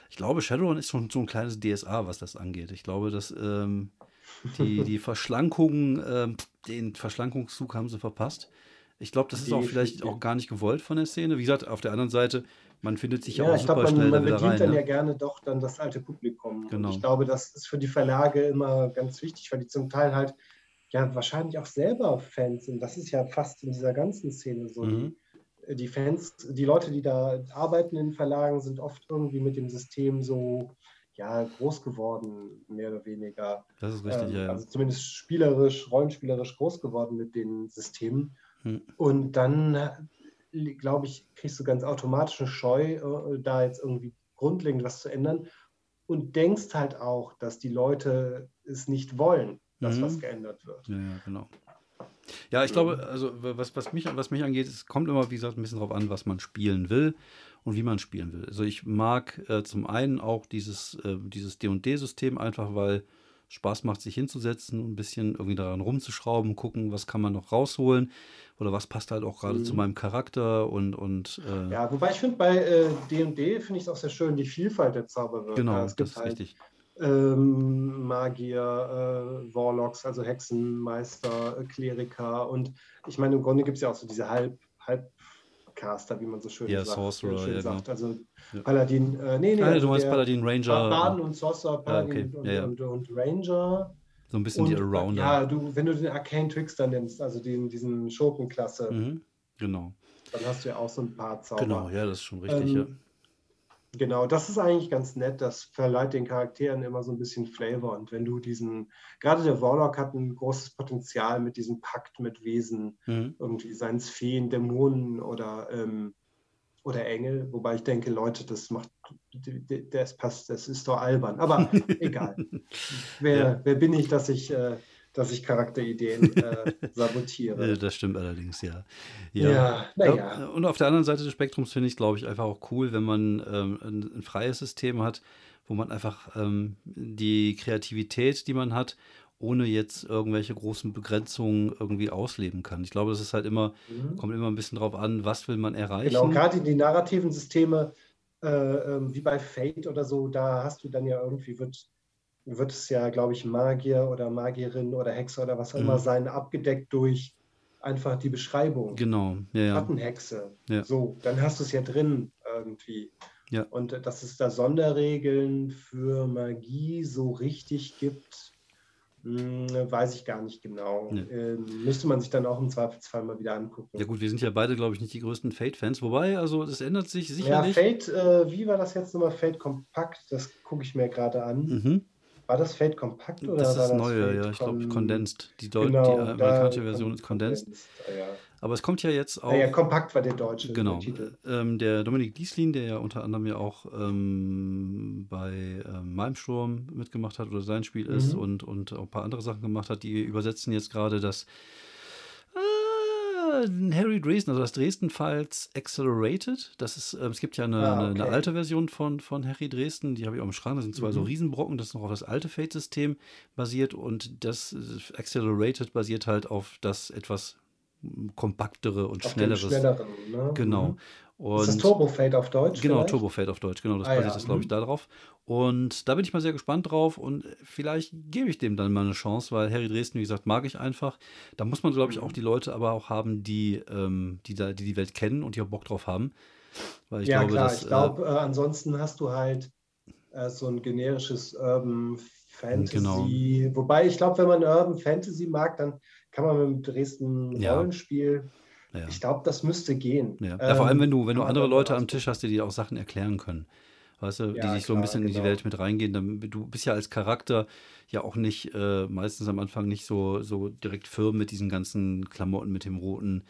ich glaube, Shadowrun ist schon so ein kleines DSA, was das angeht. Ich glaube, dass ähm, die, die Verschlankung, ähm, den Verschlankungszug haben sie verpasst. Ich glaube, das ist auch vielleicht auch gar nicht gewollt von der Szene. Wie gesagt, auf der anderen Seite, man findet sich ja, Ja, auch ich super glaube, man, schnell man bedient rein. dann ne? ja gerne doch dann das alte Publikum. Genau. Und ich glaube, das ist für die Verlage immer ganz wichtig, weil die zum Teil halt ja wahrscheinlich auch selber Fans sind. Das ist ja fast in dieser ganzen Szene so. Mhm. Die, die Fans, die Leute, die da arbeiten in Verlagen, sind oft irgendwie mit dem System so ja, groß geworden, mehr oder weniger. Das ist richtig, Ähm, ja, ja. Also zumindest spielerisch, rollenspielerisch groß geworden mit den Systemen. Hm. Und dann, äh, glaube ich, kriegst du ganz automatisch eine Scheu, äh, da jetzt irgendwie grundlegend was zu ändern. Und denkst halt auch, dass die Leute es nicht wollen. das, Mhm. was geändert wird. Ja, genau. Ja, ich glaube, also was, was, mich, was mich angeht, es kommt immer, wie gesagt, ein bisschen drauf an, was man spielen will und wie man spielen will. Also ich mag äh, zum einen auch dieses, äh, dieses D&D-System einfach, weil Spaß macht, sich hinzusetzen und ein bisschen irgendwie daran rumzuschrauben, gucken, was kann man noch rausholen oder was passt halt auch gerade zu meinem Charakter und, und äh, Mhm. Ja, wobei ich finde, bei äh, D&D finde ich es auch sehr schön, die Vielfalt der Zauberwörter. genau, es das gibt ist halt richtig. ähm, Magier, äh, Warlocks, also Hexenmeister, äh, Kleriker und ich meine, im Grunde gibt es ja auch so diese Halb, Halbcaster, wie man so schön Ja, sagt. Sorcerer, schön ja, genau. sagt. Also Ja. Paladin, äh, nee, nee, Ah, also du meinst Paladin, Ranger, Baden und Sorcerer, Paladin okay, und, ja, ja. Und, und Ranger. so ein bisschen Und, die Arounder. ja, du, wenn du den Arcane Trickster nennst, also den, diesen Schurkenklasse, Mhm, genau, dann hast du ja auch so ein paar Zauber. genau, ja, das ist schon richtig, Ähm, ja. Genau, das ist eigentlich ganz nett. Das verleiht den Charakteren immer so ein bisschen Flavor. Und wenn du diesen, gerade der Warlock hat ein großes Potenzial mit diesem Pakt mit Wesen, Mhm. irgendwie seien es Feen, Dämonen oder, ähm, oder Engel. Wobei ich denke, Leute, das macht, das passt, das ist doch albern. Aber egal. Wer, Ja. wer bin ich, dass ich, äh, dass ich Charakterideen äh, sabotiere? Das stimmt allerdings, ja. Ja, naja. Ja, Und auf der anderen Seite des Spektrums finde ich, glaube ich, einfach auch cool, wenn man ähm, ein, ein freies System hat, wo man einfach ähm, die Kreativität, die man hat, ohne jetzt irgendwelche großen Begrenzungen irgendwie ausleben kann. Ich glaube, das ist halt immer, Mhm. kommt immer ein bisschen drauf an, was will man erreichen. Genau, gerade die narrativen Systeme, äh, ähm, wie bei Fate oder so, da hast du dann ja irgendwie, wird, wird es ja, glaube ich, Magier oder Magierin oder Hexe oder was auch immer Mhm. sein, abgedeckt durch einfach die Beschreibung. Genau, ja, ja. Schattenhexe. Ja. So, dann hast du es ja drin irgendwie. Ja. Und äh, dass es da Sonderregeln für Magie so richtig gibt, mh, weiß ich gar nicht genau. Nee. Ähm, müsste man sich dann auch im Zweifelsfall mal wieder angucken. Ja gut, wir sind ja beide, glaube ich, nicht die größten Fate-Fans. Wobei, also das ändert sich Ja, sicherlich. Fate, äh, wie war das jetzt nochmal? Fate Kompakt, das gucke ich mir gerade an. Mhm. War das Fate Kompakt oder Das ist das neue, Fate ja, ich glaube Condensed. Die, Deu Genau, die da- amerikanische Version ist Condensed. Ah, ja. Aber es kommt ja jetzt auch. Naja, Kompakt war der deutsche Genau. der Titel. Ähm, der Dominik Dieslin, der ja unter anderem ja auch ähm, bei ähm, Malmsturm mitgemacht hat oder sein Spiel ist Mhm. und, und auch ein paar andere Sachen gemacht hat, die übersetzen jetzt gerade das Harry Dresden, also das Dresden-Files Accelerated. Das ist, ähm, es gibt ja eine, Ah, eine, eine okay. alte Version von, von Harry Dresden, die habe ich auch im Schrank. Das sind zwei so Mhm. Riesenbrocken, das noch auf das alte Fate-System basiert und das Accelerated basiert halt auf das etwas kompaktere und Auf schnelleres. schnelleren, ne? Genau. Mhm. Und Ist das Turbo Fate auf Deutsch? Genau, vielleicht? Turbo Fate auf Deutsch, genau, das Ah, basiert ja, das, glaube ich, mhm. darauf. Und da bin ich mal sehr gespannt drauf und vielleicht gebe ich dem dann mal eine Chance, weil Harry Dresden, wie gesagt, mag ich einfach. Da muss man, glaube ich, Mhm. auch die Leute aber auch haben, die, ähm, die, da, die die Welt kennen und die auch Bock drauf haben. Weil ich ja, glaube, klar. dass, ich glaube, äh, ansonsten hast du halt äh, so ein generisches Urban Fantasy. Genau. Wobei ich glaube, wenn man Urban Fantasy mag, dann kann man mit dem Dresden Ja. Rollenspiel, äh, ja. ich glaube, das müsste gehen. Ja. ja, vor allem, Ähm, wenn du, wenn du man andere Leute am Tisch hast, die dir auch Sachen erklären können. Weißt du, die sich so ein klar, bisschen in die genau. Welt mit reingehen. Dann, du bist ja als Charakter ja auch nicht, äh, meistens am Anfang nicht so, so direkt firm mit diesen ganzen Klamotten, mit dem roten,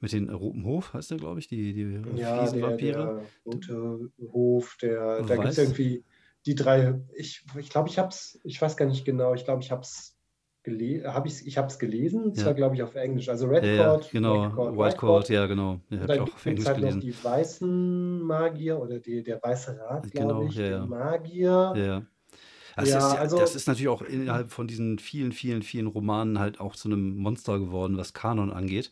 mit den roten Hof, heißt der, glaube ich, die, die Ja, der, Fliesenvampire. der rote Hof, der, da gibt es irgendwie die drei, ich glaube, ich, glaub, ich habe es, ich weiß gar nicht genau, ich glaube, ich habe es habe ich, ich habe es gelesen, Ja. zwar glaube ich auf Englisch, also Red Ja, ja, Court, genau, Black Court, White Court, ja, genau. Ja, habe ich dann auch gibt auf Englisch halt noch gelesen. die weißen Magier oder die, der weiße Rat, glaube Genau, ich, ja, ja. Magier. Ja, ja. Das, Ja, ist, ja, also- das ist natürlich auch innerhalb von diesen vielen, vielen, vielen Romanen halt auch zu einem Monster geworden, was Kanon angeht.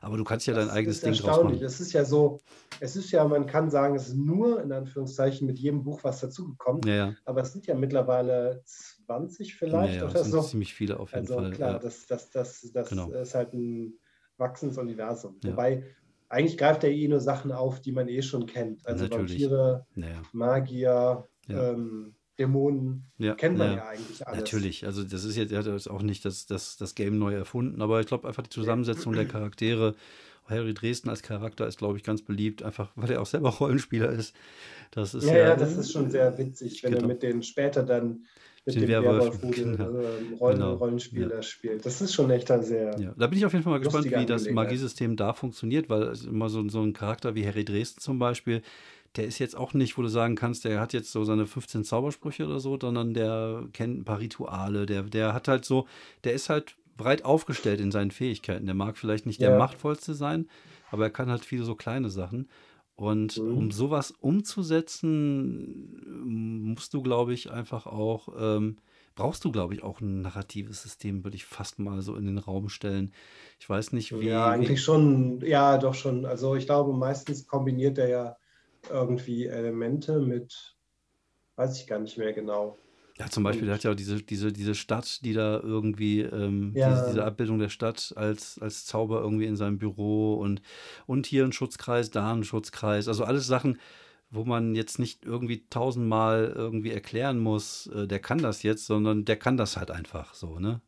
Aber du kannst ja dein Das eigenes Ding draus machen. Es ist ja so, es ist ja, man kann sagen, es ist nur in Anführungszeichen mit jedem Buch was dazugekommen, Ja, ja. aber es sind ja mittlerweile 20 Ja, vielleicht ja, oder das sind so. ziemlich viele auf jeden Also Fall. klar, ja. das, das, das, das Genau. ist halt ein wachsendes Universum. Ja. Wobei, eigentlich greift er eh nur Sachen auf, die man eh schon kennt. Also. Vampire, Ja, ja. Magier, ähm, Dämonen, Ja, kennt man ja. ja, eigentlich alles. Natürlich, also das ist jetzt, er hat jetzt auch nicht das, das, das Game neu erfunden, aber ich glaube einfach die Zusammensetzung der Charaktere. Harry Dresden als Charakter ist, glaube ich, ganz beliebt, einfach weil er auch selber Rollenspieler ist. Das ist Ja, ja, ja, das ist schon sehr witzig, wenn Genau. er mit denen später dann mit Den dem Werwolf, Werwolf-Rudel genau. ähm, Rollen, Genau. Rollenspieler spielt. Das ist schon echt ein sehr. Ja, da bin ich auf jeden Fall mal gespannt, wie das. Magiesystem da funktioniert, weil immer so, so ein Charakter wie Harry Dresden zum Beispiel, der ist jetzt auch nicht, wo du sagen kannst, der hat jetzt so seine 15 Zaubersprüche oder so, sondern der kennt ein paar Rituale, der, der hat halt so, der ist halt breit aufgestellt in seinen Fähigkeiten. Der mag vielleicht nicht der Ja. machtvollste sein, aber er kann halt viele so kleine Sachen. Und Mhm. um sowas umzusetzen, musst du, glaube ich, einfach auch, ähm, brauchst du, glaube ich, auch ein narratives System, würde ich fast mal so in den Raum stellen. Ich weiß nicht, wie. Ja, eigentlich schon, ja, doch schon. Also ich glaube, meistens kombiniert er ja irgendwie Elemente mit, weiß ich gar nicht mehr genau. Ja, zum Beispiel, der hat ja auch diese, diese, diese Stadt, die da irgendwie, ähm, Ja. diese, diese Abbildung der Stadt als, als Zauber irgendwie in seinem Büro und, und hier ein Schutzkreis, da ein Schutzkreis. Also alles Sachen, wo man jetzt nicht irgendwie tausendmal irgendwie erklären muss, äh, der kann das jetzt, sondern der kann das halt einfach so, ne?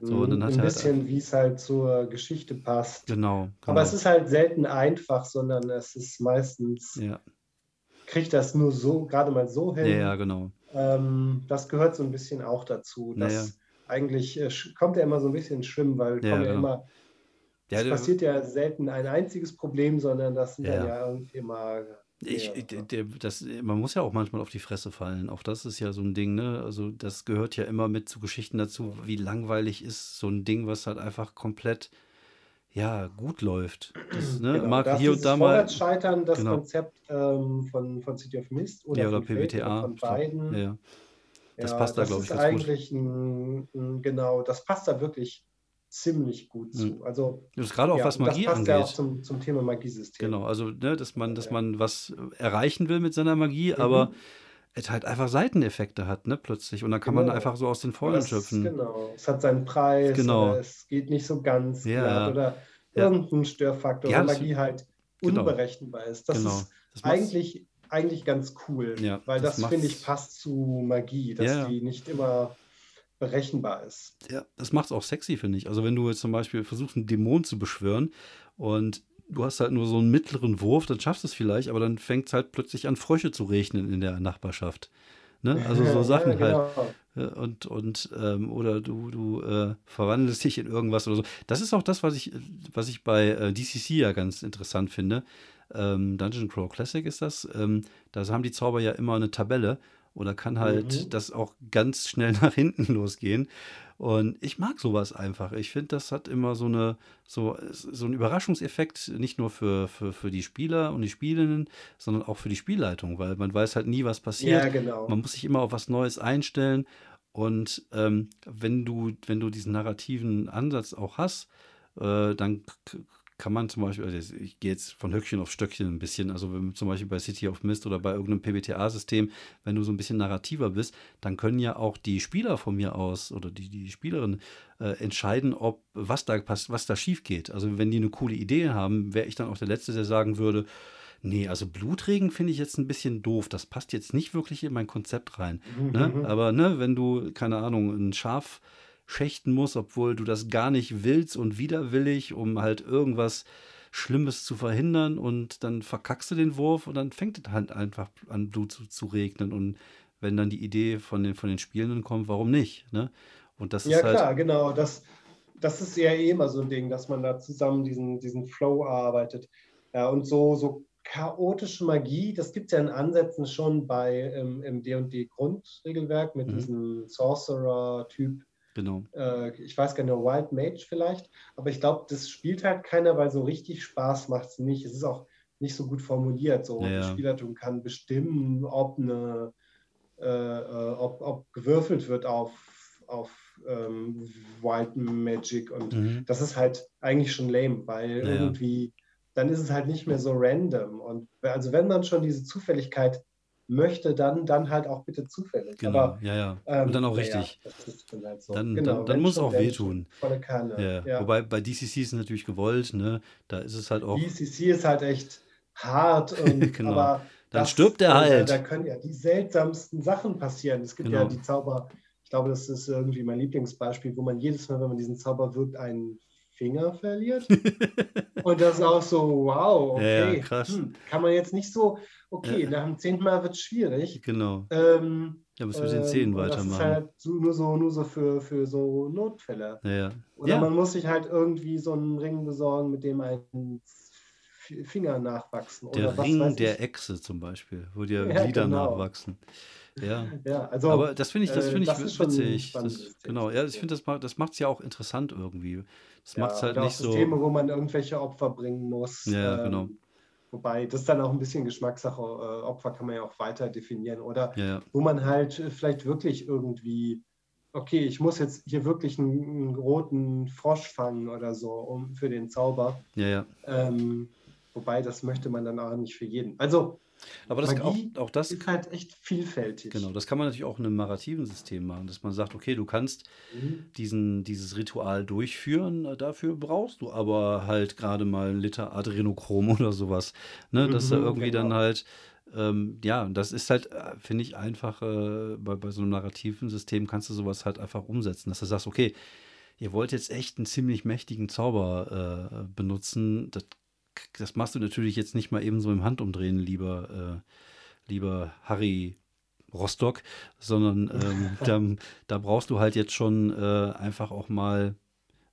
So, dann hat ein halt bisschen, wie es halt zur Geschichte passt. Genau, genau. Aber es ist halt selten einfach, sondern es ist meistens, ja, kriegt das nur so, gerade mal so hin. ja, ja, genau. Ähm, das gehört so ein bisschen auch dazu. Das Naja. eigentlich äh, kommt er immer so ein bisschen ins Schwimmen, weil Ja, genau. immer, Ja, es passiert ja selten ein einziges Problem, sondern das sind Ja. dann ja irgendwie immer. Ich, der, der, das, man muss ja auch manchmal auf die Fresse fallen. Auch das ist ja so ein Ding, ne? Also, das gehört ja immer mit zu Geschichten dazu, wie langweilig ist so ein Ding, was halt einfach komplett, ja, gut läuft. Das ne, Genau, mag da ist hier und da mal. Vorwärtsscheitern, das Genau. Konzept ähm, von, von City of Mist oder, Ja, oder von oder von beiden. Ja. Das Ja, passt da, das glaube ich, ganz gut. eigentlich ein, ein, genau, das passt da wirklich ziemlich gut zu. Mhm. Also Das ist gerade auch ja, was Magie das passt ja auch angeht. zum, zum Thema Magiesystem. Genau, also, ne, dass man, dass man was erreichen will mit seiner Magie, Mhm. aber es halt einfach Seiteneffekte hat, ne, plötzlich. Und dann kann man Genau. einfach so aus den Vollen das- schöpfen. Genau, es hat seinen Preis, Genau. es geht nicht so ganz Ja. glatt oder Ja. irgendein Störfaktor, Ja, oder Magie halt genau. unberechenbar ist. Das Genau. ist Das eigentlich, eigentlich ganz cool, Ja, weil das das, finde ich passt zu Magie, dass ja. die nicht immer berechenbar ist. Ja, das macht es auch sexy, finde ich. Also wenn du jetzt zum Beispiel versuchst, einen Dämon zu beschwören und du hast halt nur so einen mittleren Wurf, dann schaffst du es vielleicht, aber dann fängt es halt plötzlich an, Frösche zu regnen in der Nachbarschaft. Ne? Also so Sachen ja, halt. genau. Äh, Und, und ähm, oder du, du äh, verwandelst dich in irgendwas oder so. Das ist auch das, was ich, was ich bei äh, DCC ja ganz interessant finde. Ähm, Dungeon Crawl Classic ist das. Ähm, da haben die Zauber ja immer eine Tabelle oder kann halt Mhm. das auch ganz schnell nach hinten losgehen. Und ich mag sowas einfach. Ich finde, das hat immer so eine so, so einen Überraschungseffekt, nicht nur für, für, für die Spieler und die Spielenden, sondern auch für die Spielleitung, weil man weiß halt nie, was passiert. Ja, genau. Man muss sich immer auf was Neues einstellen. Und ähm, wenn du, wenn du diesen narrativen Ansatz auch hast, äh, dann kann man zum Beispiel, also ich gehe jetzt von Höckchen auf Stöckchen ein bisschen, also wenn zum Beispiel bei City of Mist oder bei irgendeinem PBTA-System, wenn du so ein bisschen narrativer bist, dann können ja auch die Spieler von mir aus oder die, die Spielerin äh, entscheiden, ob was da passt, was da schief geht. Also wenn die eine coole Idee haben, wäre ich dann auch der Letzte, der sagen würde, Nee, also Blutregen finde ich jetzt ein bisschen doof. Das passt jetzt nicht wirklich in mein Konzept rein. Ne? Mhm. Aber ne, wenn du, keine Ahnung, ein Schaf schächten musst, obwohl du das gar nicht willst und widerwillig, um halt irgendwas Schlimmes zu verhindern und dann verkackst du den Wurf und dann fängt es halt einfach an Blut zu, zu regnen. Und wenn dann die Idee von den, von den Spielenden kommt, warum nicht? Ne? Und das Ja, ist halt. klar, genau. Das, das ist ja eh immer so ein Ding, dass man da zusammen diesen, diesen Flow arbeitet. Ja, und so, so chaotische Magie, das gibt es ja in Ansätzen schon bei ähm, im D&D-Grundregelwerk mit Mhm. diesem Sorcerer-Typ. Genau. Äh, ich weiß gar nicht, Wild Mage vielleicht, aber ich glaube, das spielt halt keiner, weil so richtig Spaß macht es nicht. Es ist auch nicht so gut formuliert. So, Ja, die. Spielertum kann bestimmen, ob eine äh, äh, ob, ob gewürfelt wird auf, auf ähm, Wild Magic und Mhm. das ist halt eigentlich schon lame, weil ja. irgendwie dann ist es halt nicht mehr so random und also wenn man schon diese Zufälligkeit möchte, dann, dann halt auch bitte zufällig. Genau. Aber, ja, ja. ähm, und dann auch richtig. das ist dann halt so. Dann, Genau, dann, dann muss auch wehtun. Volle Kanne. Ja. Ja. Wobei bei DCC ist es natürlich gewollt, ne? Da ist es halt auch. DCC ist halt echt hart, und, Genau. aber Dann stirbt er halt. Da, da können ja die seltsamsten Sachen passieren. Es gibt ja Genau. die Zauber, ich glaube, das ist irgendwie mein Lieblingsbeispiel, wo man jedes Mal, wenn man diesen Zauber wirkt, einen Finger verliert. und das ist auch so, wow, okay. ja, krass. Hm, kann man jetzt nicht so, okay, Ja. nach dem zehnten Mal wird es schwierig. Genau. Ähm, Da müssen wir mit den Zähnen ähm, und Das ist weitermachen. halt so, nur so, nur so für, für so Notfälle. Ja. Oder man muss sich halt irgendwie so einen Ring besorgen, mit dem ein Finger nachwachsen Der oder was Ring der ich. Echse zum Beispiel, wo dir Ja, Glieder genau. nachwachsen. Ja. Ja, also Aber das finde ich, das äh, finde ich das witzig. Das, genau, ja, ich finde, das, macht- das macht es ja auch interessant irgendwie. Das macht es halt nicht so. Systeme, wo man irgendwelche Opfer bringen muss. Ja, genau. Wobei, das dann auch ein bisschen Geschmackssache. Äh, Opfer kann man ja auch weiter definieren. Oder Ja, ja. wo man halt äh, vielleicht wirklich irgendwie, okay, ich muss jetzt hier wirklich einen, einen roten Frosch fangen oder so um, für den Zauber. Ja, ja. Ähm, wobei, das möchte man dann auch nicht für jeden. Also, Aber das, auch, auch das, ist halt echt vielfältig. genau, das kann man natürlich auch in einem narrativen System machen, dass man sagt, okay, du kannst Mhm. diesen, dieses Ritual durchführen, äh, dafür brauchst du aber halt gerade mal einen Liter Adrenochrom oder sowas. Ne? Dass da Mhm, irgendwie dann genau. halt, ähm, ja, das ist halt, äh, finde ich, einfach, äh, bei, bei so einem narrativen System kannst du sowas halt einfach umsetzen, dass du sagst, okay, ihr wollt jetzt echt einen ziemlich mächtigen Zauber äh, benutzen, das, das machst du natürlich jetzt nicht mal eben so im Handumdrehen, lieber, äh, lieber Harry Rostock, sondern ähm, da, da brauchst du halt jetzt schon äh, einfach auch mal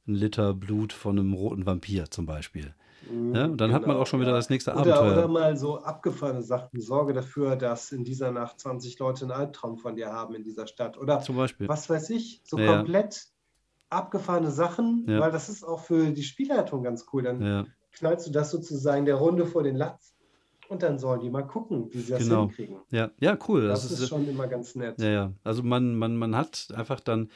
einen Liter Blut von einem roten Vampir zum Beispiel. Mhm, Ja, und dann hat man auch schon wieder das nächste Oder, Abenteuer. oder mal so abgefahrene Sachen. Sorge dafür, dass in dieser Nacht 20 Leute einen Albtraum von dir haben in dieser Stadt. Oder Zum Beispiel. was weiß ich, so Ja, ja. komplett abgefahrene Sachen, Ja. weil das ist auch für die Spielleitung ganz cool. Dann Ja, knallst du das sozusagen der Runde vor den Latz und dann sollen die mal gucken, wie sie das Genau. hinkriegen. ja, ja, cool. Das, Das, ist, ist, schon immer ganz nett. ja, ja. Also man, man, man hat einfach dann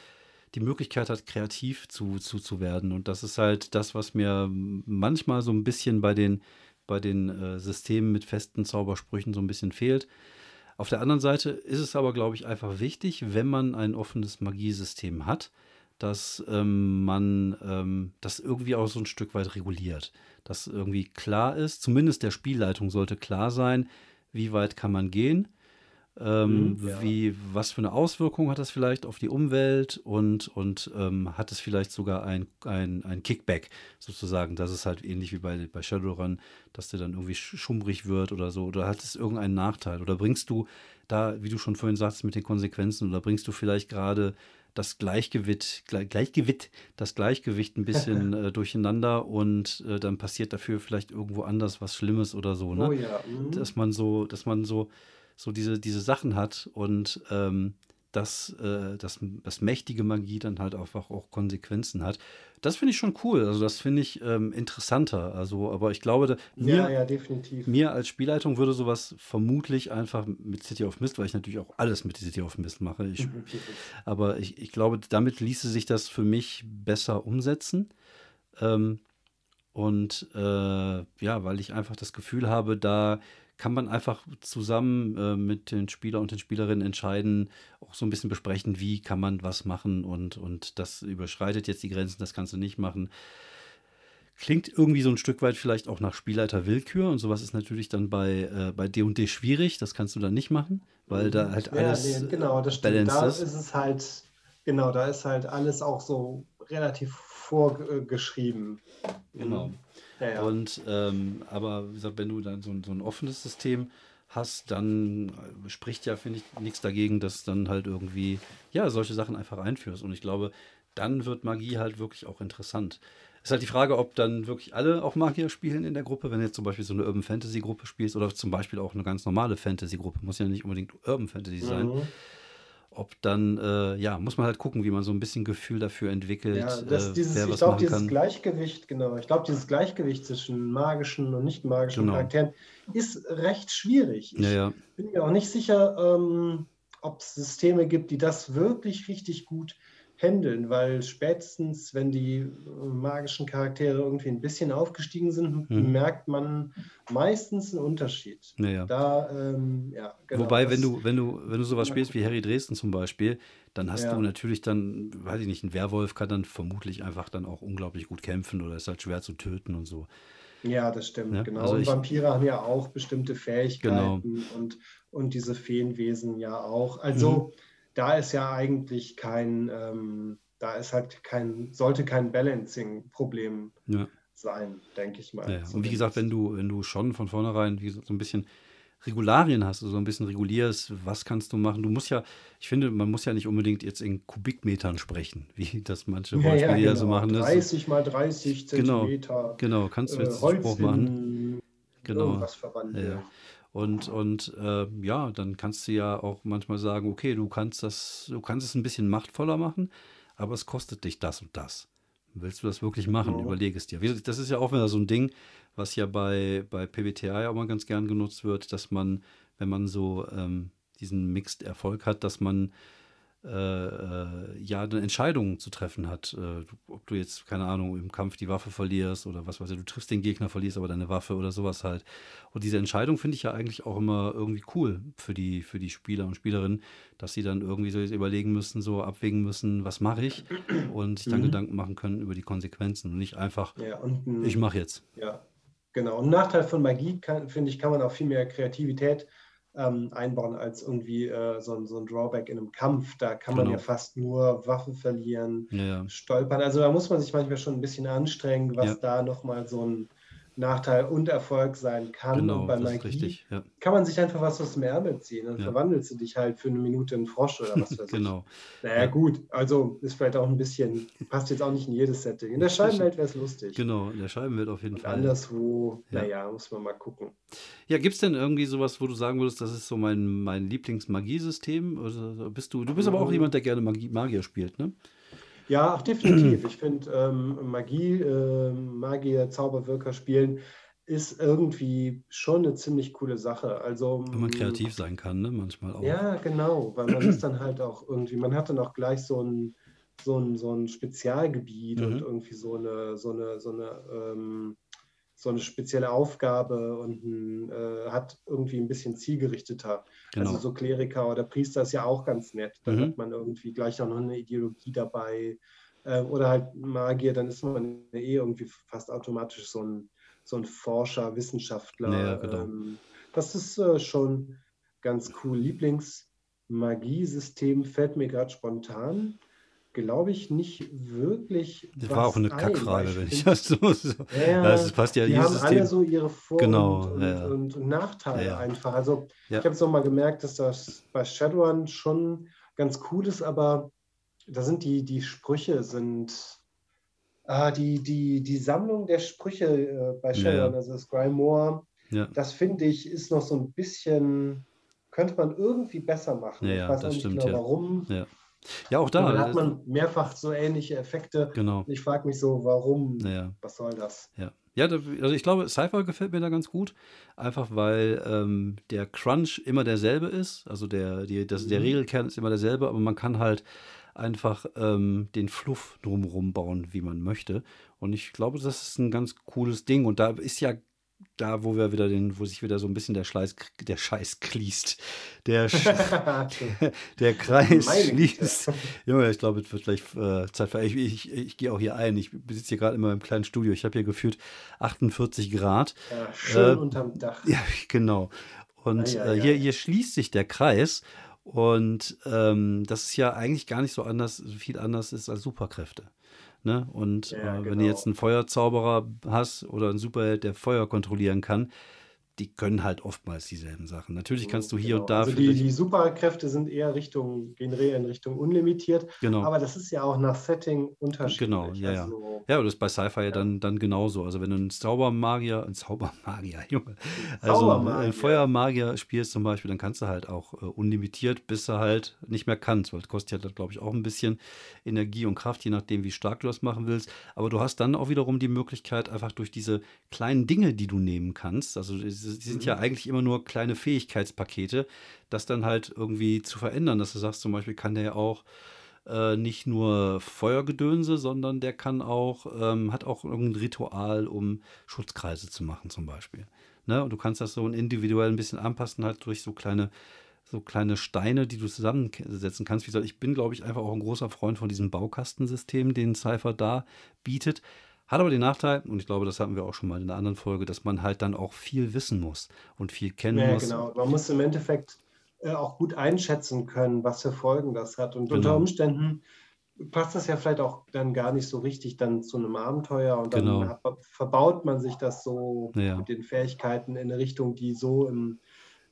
die Möglichkeit hat, kreativ zu, zu, zu werden. Und das ist halt das, was mir manchmal so ein bisschen bei den, bei den äh, Systemen mit festen Zaubersprüchen so ein bisschen fehlt. Auf der anderen Seite ist es aber, glaube ich, einfach wichtig, wenn man ein offenes Magiesystem hat, dass ähm, man ähm, das irgendwie auch so ein Stück weit reguliert. Dass irgendwie klar ist, zumindest der Spielleitung sollte klar sein, wie weit kann man gehen, ähm, Mhm, ja. wie, was für eine Auswirkung hat das vielleicht auf die Umwelt und, und ähm, hat es vielleicht sogar ein, ein, ein Kickback sozusagen, dass es halt ähnlich wie bei, bei Shadowrun, dass der dann irgendwie sch- schummrig wird oder so, oder hat es irgendeinen Nachteil? Oder bringst du da, wie du schon vorhin sagst, mit den Konsequenzen, oder bringst du vielleicht gerade das Gleichgewicht, Gle- Gleichgewicht, das Gleichgewicht ein bisschen äh, durcheinander und äh, dann passiert dafür vielleicht irgendwo anders was Schlimmes oder so, ne? Oh ja. mhm. dass man so, dass man so, so diese, diese Sachen hat und ähm, dass, äh, dass, dass mächtige Magie dann halt einfach auch Konsequenzen hat. Das finde ich schon cool. Also das finde ich ähm, interessanter. Also, aber ich glaube, da, mir, ja, ja, definitiv. mir als Spielleitung würde sowas vermutlich einfach mit City of Mist, weil ich natürlich auch alles mit City of Mist mache. Ich, aber ich, ich glaube, damit ließe sich das für mich besser umsetzen. Ähm, und äh, ja, weil ich einfach das Gefühl habe, da kann man einfach zusammen äh, mit den Spieler und den Spielerinnen entscheiden, auch so ein bisschen besprechen, wie kann man was machen und, und das überschreitet jetzt die Grenzen, das kannst du nicht machen. Klingt irgendwie so ein Stück weit vielleicht auch nach Spielleiter-Willkür und sowas ist natürlich dann bei äh, bei D&D schwierig, das kannst du dann nicht machen, weil da halt Ja, alles nee, genau, das stimmt. Da ist. ist es halt, genau, da ist halt alles auch so relativ vorgeschrieben. Genau. Ja, ja. Und ähm, aber wie gesagt, wenn du dann so ein, so ein offenes System hast, dann spricht ja, finde ich, nichts dagegen, dass dann halt irgendwie, ja, solche Sachen einfach einführst. Und ich glaube, dann wird Magie halt wirklich auch interessant. Ist halt die Frage, ob dann wirklich alle auch Magier spielen in der Gruppe, wenn du jetzt zum Beispiel so eine Urban Fantasy Gruppe spielst oder zum Beispiel auch eine ganz normale Fantasy Gruppe, muss ja nicht unbedingt Urban Fantasy sein. Mhm. Ob dann, äh, ja, muss man halt gucken, wie man so ein bisschen Gefühl dafür entwickelt, Ja, das, äh, dieses, ich glaube, dieses kann. Gleichgewicht, genau, ich glaube, dieses Gleichgewicht zwischen magischen und nicht magischen Genau. Charakteren ist recht schwierig. Ich Ja, ja. bin mir auch nicht sicher, ähm, ob es Systeme gibt, die das wirklich richtig gut handeln, weil spätestens, wenn die äh, magischen Charaktere irgendwie ein bisschen aufgestiegen sind, Mhm. merkt man meistens einen Unterschied. Ja, ja. Da, ähm, ja, genau, Wobei, wenn du, wenn du, wenn du sowas spielst wie Harry Dresden zum Beispiel, dann hast Ja. du natürlich dann, weiß ich nicht, ein Werwolf kann dann vermutlich einfach dann auch unglaublich gut kämpfen oder ist halt schwer zu töten und so. Ja, das stimmt, Ja, genau. also und ich- Genau. Vampire haben ja auch bestimmte Fähigkeiten und, und diese Feenwesen ja auch. Also Mhm. Da ist ja eigentlich kein, ähm, da ist halt kein, sollte kein Balancing-Problem Ja. sein, denke ich mal. Ja. Und wie gesagt, wenn du, wenn du schon von vornherein wie gesagt, so ein bisschen Regularien hast, also so ein bisschen regulierst, was kannst du machen? Du musst ja, ich finde, man muss ja nicht unbedingt jetzt in Kubikmetern sprechen, wie das manche ja, ja, genau. so machen. ne? Das ist- 30 mal 30 Genau, Zentimeter. Genau, kannst du äh, jetzt einen Holz Spruch machen? Genau. Ja. Und, und äh, ja, dann kannst du ja auch manchmal sagen, okay, du kannst das, du kannst es ein bisschen machtvoller machen, aber es kostet dich das und das. Willst du das wirklich machen? Ja. Überlege es dir. Das ist ja auch wieder so ein Ding, was ja bei, bei PBTA auch mal ganz gern genutzt wird, dass man, wenn man so ähm, diesen Mixed Erfolg hat, dass man äh, äh, ja eine Entscheidung zu treffen hat. Äh, ob du jetzt, keine Ahnung, im Kampf die Waffe verlierst oder was weiß ich, du triffst den Gegner, verlierst aber deine Waffe oder sowas halt. Und diese Entscheidung finde ich ja eigentlich auch immer irgendwie cool für die, für die Spieler und Spielerinnen, dass sie dann irgendwie so überlegen müssen, so abwägen müssen, was mache ich und sich dann Mhm. Gedanken machen können über die Konsequenzen und nicht einfach, Ja, und ein, ich mache jetzt. Ja, genau. Ein Nachteil von Magie, finde ich, kann man auch viel mehr Kreativität ähm, einbauen als irgendwie äh, so, ein- so ein Drawback in einem Kampf. Da kann man Genau. ja fast nur Waffen verlieren, Ja, ja. stolpern. Also da muss man sich manchmal schon ein bisschen anstrengen, was Ja. da nochmal so ein Nachteil und Erfolg sein kann. Genau, und bei das ist Magie richtig. Ja, kann man sich einfach was aus dem Ärmel ziehen. Dann Ja. verwandelst du dich halt für eine Minute in Frosch oder was weiß ich. genau. Naja, Ja. gut. Also ist vielleicht auch ein bisschen, passt jetzt auch nicht in jedes Setting. In der Scheibenwelt wäre es lustig. Genau, in der Scheibenwelt auf jeden Und Fall. anderswo, Ja. naja, muss man mal gucken. Ja, gibt es denn irgendwie sowas, wo du sagen würdest, das ist so mein, mein Lieblingsmagiesystem? Oder bist du, du bist aber auch Mhm. jemand, der gerne Magie, Magier spielt, ne? Ja, auch definitiv. Ich finde, ähm, Magie, ähm, Magier, Zauberwirker spielen ist irgendwie schon eine ziemlich coole Sache. Also, Wenn man mm, kreativ sein kann, ne? Manchmal auch. Ja, genau, weil man ist dann halt auch irgendwie, man hat dann auch gleich so ein, so ein, so ein Spezialgebiet und Mhm. irgendwie so eine, so eine, so eine, ähm, so eine spezielle Aufgabe und ein, äh, hat irgendwie ein bisschen zielgerichteter. Genau. Also so Kleriker oder Priester ist ja auch ganz nett. Da Mhm. hat man irgendwie gleich auch noch eine Ideologie dabei. Äh, oder halt Magier, dann ist man eh irgendwie fast automatisch so ein, so ein Forscher, Wissenschaftler. Ja, genau. ähm, das ist äh, schon ganz cool. Lieblingsmagiesystem fällt mir gerade spontan, glaube ich, nicht wirklich. Das war auch eine ein, Kackfrage, wenn ich das so. so. ja, es passt ja die haben System. alle so ihre Vor- Genau, und, ja, und, und Nachteile Ja, einfach. Also ich habe es auch mal gemerkt, dass das bei Shadowrun schon ganz cool ist, aber da sind die, die Sprüche sind ah, die, die, die Sammlung der Sprüche äh, bei Shadowrun, also das Grimoire, das finde ich, ist noch so ein bisschen, könnte man irgendwie besser machen. Ja, ich weiß das auch nicht stimmt, genau warum. Ja. Ja, auch Und da. dann hat man mehrfach so ähnliche Effekte. genau. Und ich frage mich so, warum? Ja. Was soll das? Ja, ja also ich glaube, Cypher gefällt mir da ganz gut. Einfach weil ähm, der Crunch immer derselbe ist. Also der, die, das, der Mhm. Regelkern ist immer derselbe, aber man kann halt einfach ähm, den Fluff drumherum bauen, wie man möchte. Und ich glaube, das ist ein ganz cooles Ding. Und da ist ja da, wo wir wieder den, wo sich wieder so ein bisschen der Scheiß, der Scheiß kließt. Der, Sch der Kreis Meine schließt. Junge, ich glaube, es wird gleich äh, Zeit für. Ich, ich, ich gehe auch hier ein. Ich besitze hier gerade in meinem kleinen Studio. Ich habe hier gefühlt 48 Grad. ja, schön Äh, unterm Dach. Ja, genau. Und Ei, ei, äh, hier, ei. hier schließt sich der Kreis. Und ähm, das ist ja eigentlich gar nicht so anders, viel anders ist als Superkräfte. Ne? Und Ja, äh, wenn genau. du jetzt einen Feuerzauberer hast oder einen Superheld, der Feuer kontrollieren kann, die können halt oftmals dieselben Sachen. Natürlich kannst du hier Genau. und da Also die, die Superkräfte sind eher Richtung, gehen in Richtung unlimitiert, genau. aber das ist ja auch nach Setting unterschiedlich. Genau, ja, ja. Also, Ja, und das ist bei Sci-Fi ja. dann, dann genauso. Also wenn du einen Zaubermagier, einen Zaubermagier, Junge, also Zaubermagier. einen Feuermagier spielst zum Beispiel, dann kannst du halt auch äh, unlimitiert, bis du halt nicht mehr kannst, weil das kostet ja, glaube ich, auch ein bisschen Energie und Kraft, je nachdem, wie stark du das machen willst. Aber du hast dann auch wiederum die Möglichkeit, einfach durch diese kleinen Dinge, die du nehmen kannst, also die, die sind Mhm. ja eigentlich immer nur kleine Fähigkeitspakete, das dann halt irgendwie zu verändern, dass du sagst, zum Beispiel kann der ja auch äh, nicht nur Feuergedönse, sondern der kann auch, ähm, hat auch irgendein Ritual, um Schutzkreise zu machen, zum Beispiel. Ne? Und du kannst das so individuell ein bisschen anpassen, halt durch so kleine, so kleine Steine, die du zusammensetzen kannst. Wie gesagt, ich bin, glaube ich, einfach auch ein großer Freund von diesem Baukastensystem, den Cypher da bietet. Hat aber den Nachteil, und ich glaube, das hatten wir auch schon mal in einer anderen Folge, dass man halt dann auch viel wissen muss und viel kennen ja, muss. genau. Man muss im Endeffekt äh, auch gut einschätzen können, was für Folgen das hat. Und Genau. unter Umständen passt das ja vielleicht auch dann gar nicht so richtig dann zu einem Abenteuer und dann Genau. hat, verbaut man sich das so Ja. mit den Fähigkeiten in eine Richtung, die so im,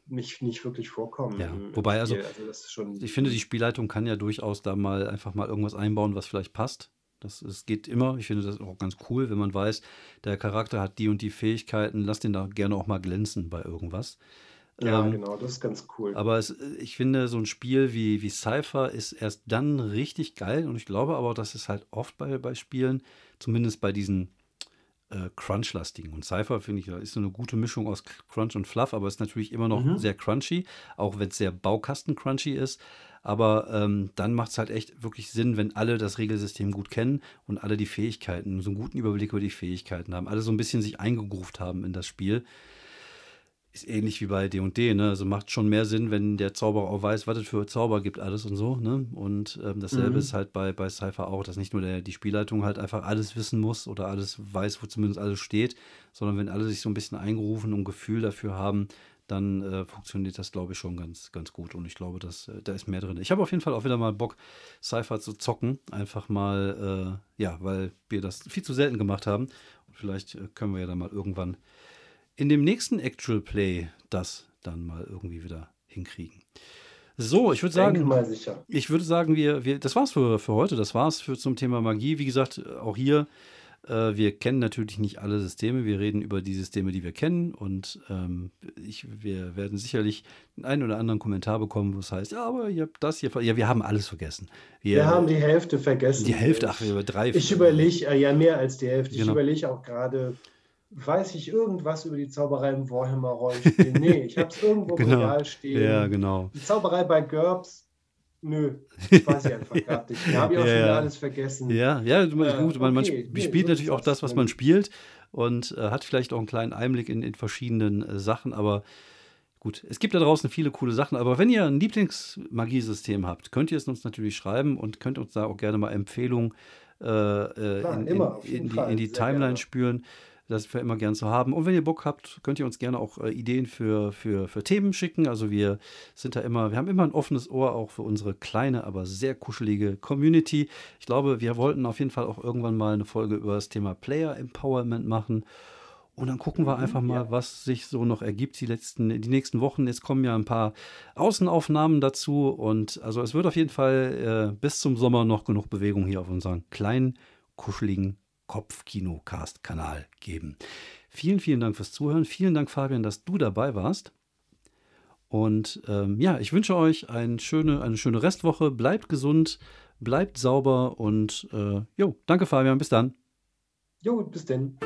nicht, nicht wirklich vorkommen. Ja, im- im wobei, also, also Ich finde, die Spielleitung kann ja durchaus da mal einfach mal irgendwas einbauen, was vielleicht passt. Das, das geht immer. Ich finde das auch ganz cool, wenn man weiß, der Charakter hat die und die Fähigkeiten. Lass den da gerne auch mal glänzen bei irgendwas. Ja, Ähm, genau, das ist ganz cool. aber es, ich finde, so ein Spiel wie, wie Cypher ist erst dann richtig geil. Und ich glaube aber, dass es halt oft bei, bei Spielen, zumindest bei diesen äh, Crunch-lastigen. Und Cypher, finde ich, ist so eine gute Mischung aus Crunch und Fluff, aber ist natürlich immer noch Mhm. sehr crunchy, auch wenn es sehr Baukasten-crunchy ist. Aber ähm, dann macht es halt echt wirklich Sinn, wenn alle das Regelsystem gut kennen und alle die Fähigkeiten, so einen guten Überblick über die Fähigkeiten haben, alle so ein bisschen sich eingegruft haben in das Spiel. Ist ähnlich wie bei D&D, ne? Also macht schon mehr Sinn, wenn der Zauberer auch weiß, was es für Zauber gibt, alles und so, ne? Und ähm, dasselbe Mhm. ist halt bei, bei Cypher auch, dass nicht nur der, die Spielleitung halt einfach alles wissen muss oder alles weiß, wo zumindest alles steht, sondern wenn alle sich so ein bisschen eingerufen und ein Gefühl dafür haben, dann äh, funktioniert das, glaube ich, schon ganz, ganz gut. Und ich glaube, dass, äh, da ist mehr drin. Ich habe auf jeden Fall auch wieder mal Bock, Cypher zu zocken. Einfach mal, äh, ja, weil wir das viel zu selten gemacht haben. Und vielleicht äh, können wir ja dann mal irgendwann in dem nächsten Actual Play das dann mal irgendwie wieder hinkriegen. So, ich würde sagen, ich würde sagen, wir, wir, das war's für, für heute. Das war's für zum Thema Magie. Wie gesagt, auch hier, äh, wir kennen natürlich nicht alle Systeme. Wir reden über die Systeme, die wir kennen. Und ähm, ich, wir werden sicherlich einen oder anderen Kommentar bekommen, wo es heißt, ja, aber ihr habt das hier. ver-" Ja, wir haben alles vergessen. Wir haben die Hälfte vergessen. die Hälfte, ach, über drei. Ich überlege, äh, ja, mehr als die Hälfte. Ich Genau. überlege auch gerade, weiß ich irgendwas über die Zauberei im Warhammer-Rollenspiel? nee, ich habe es irgendwo im Genau. Regal stehen. Ja, genau. Die Zauberei bei GURPS? Nö, weiß ich einfach gerade nicht. Da habe ich auch Ja, schon ja. alles vergessen. Ja, ja, Äh, gut, man, man okay, nee, spielt so natürlich auch das. das, was man spielt und äh, hat vielleicht auch einen kleinen Einblick in, in verschiedenen äh, Sachen, aber gut, es gibt da draußen viele coole Sachen, aber wenn ihr ein Lieblingsmagiesystem habt, könnt ihr es uns natürlich schreiben und könnt uns da auch gerne mal Empfehlungen äh, äh, Klar, in, in, in, die, in die Timeline gerne. spüren. Das wäre immer gern zu haben. Und wenn ihr Bock habt, könnt ihr uns gerne auch äh, Ideen für, für, für Themen schicken. Also wir sind da immer, wir haben immer ein offenes Ohr auch für unsere kleine, aber sehr kuschelige Community. Ich glaube, wir wollten auf jeden Fall auch irgendwann mal eine Folge über das Thema Player Empowerment machen. Und dann gucken wir einfach mal, ja. was sich so noch ergibt die letzten, die nächsten Wochen. Jetzt kommen ja ein paar Außenaufnahmen dazu und also es wird auf jeden Fall äh, bis zum Sommer noch genug Bewegung hier auf unserem kleinen, kuscheligen Kopfkino-Cast-Kanal geben. Vielen, vielen Dank fürs Zuhören. Vielen Dank, Fabian, dass du dabei warst. Und ähm, ja, ich wünsche euch eine schöne, eine schöne Restwoche. Bleibt gesund, bleibt sauber und äh, jo, danke, Fabian. Bis dann. Jo, bis denn.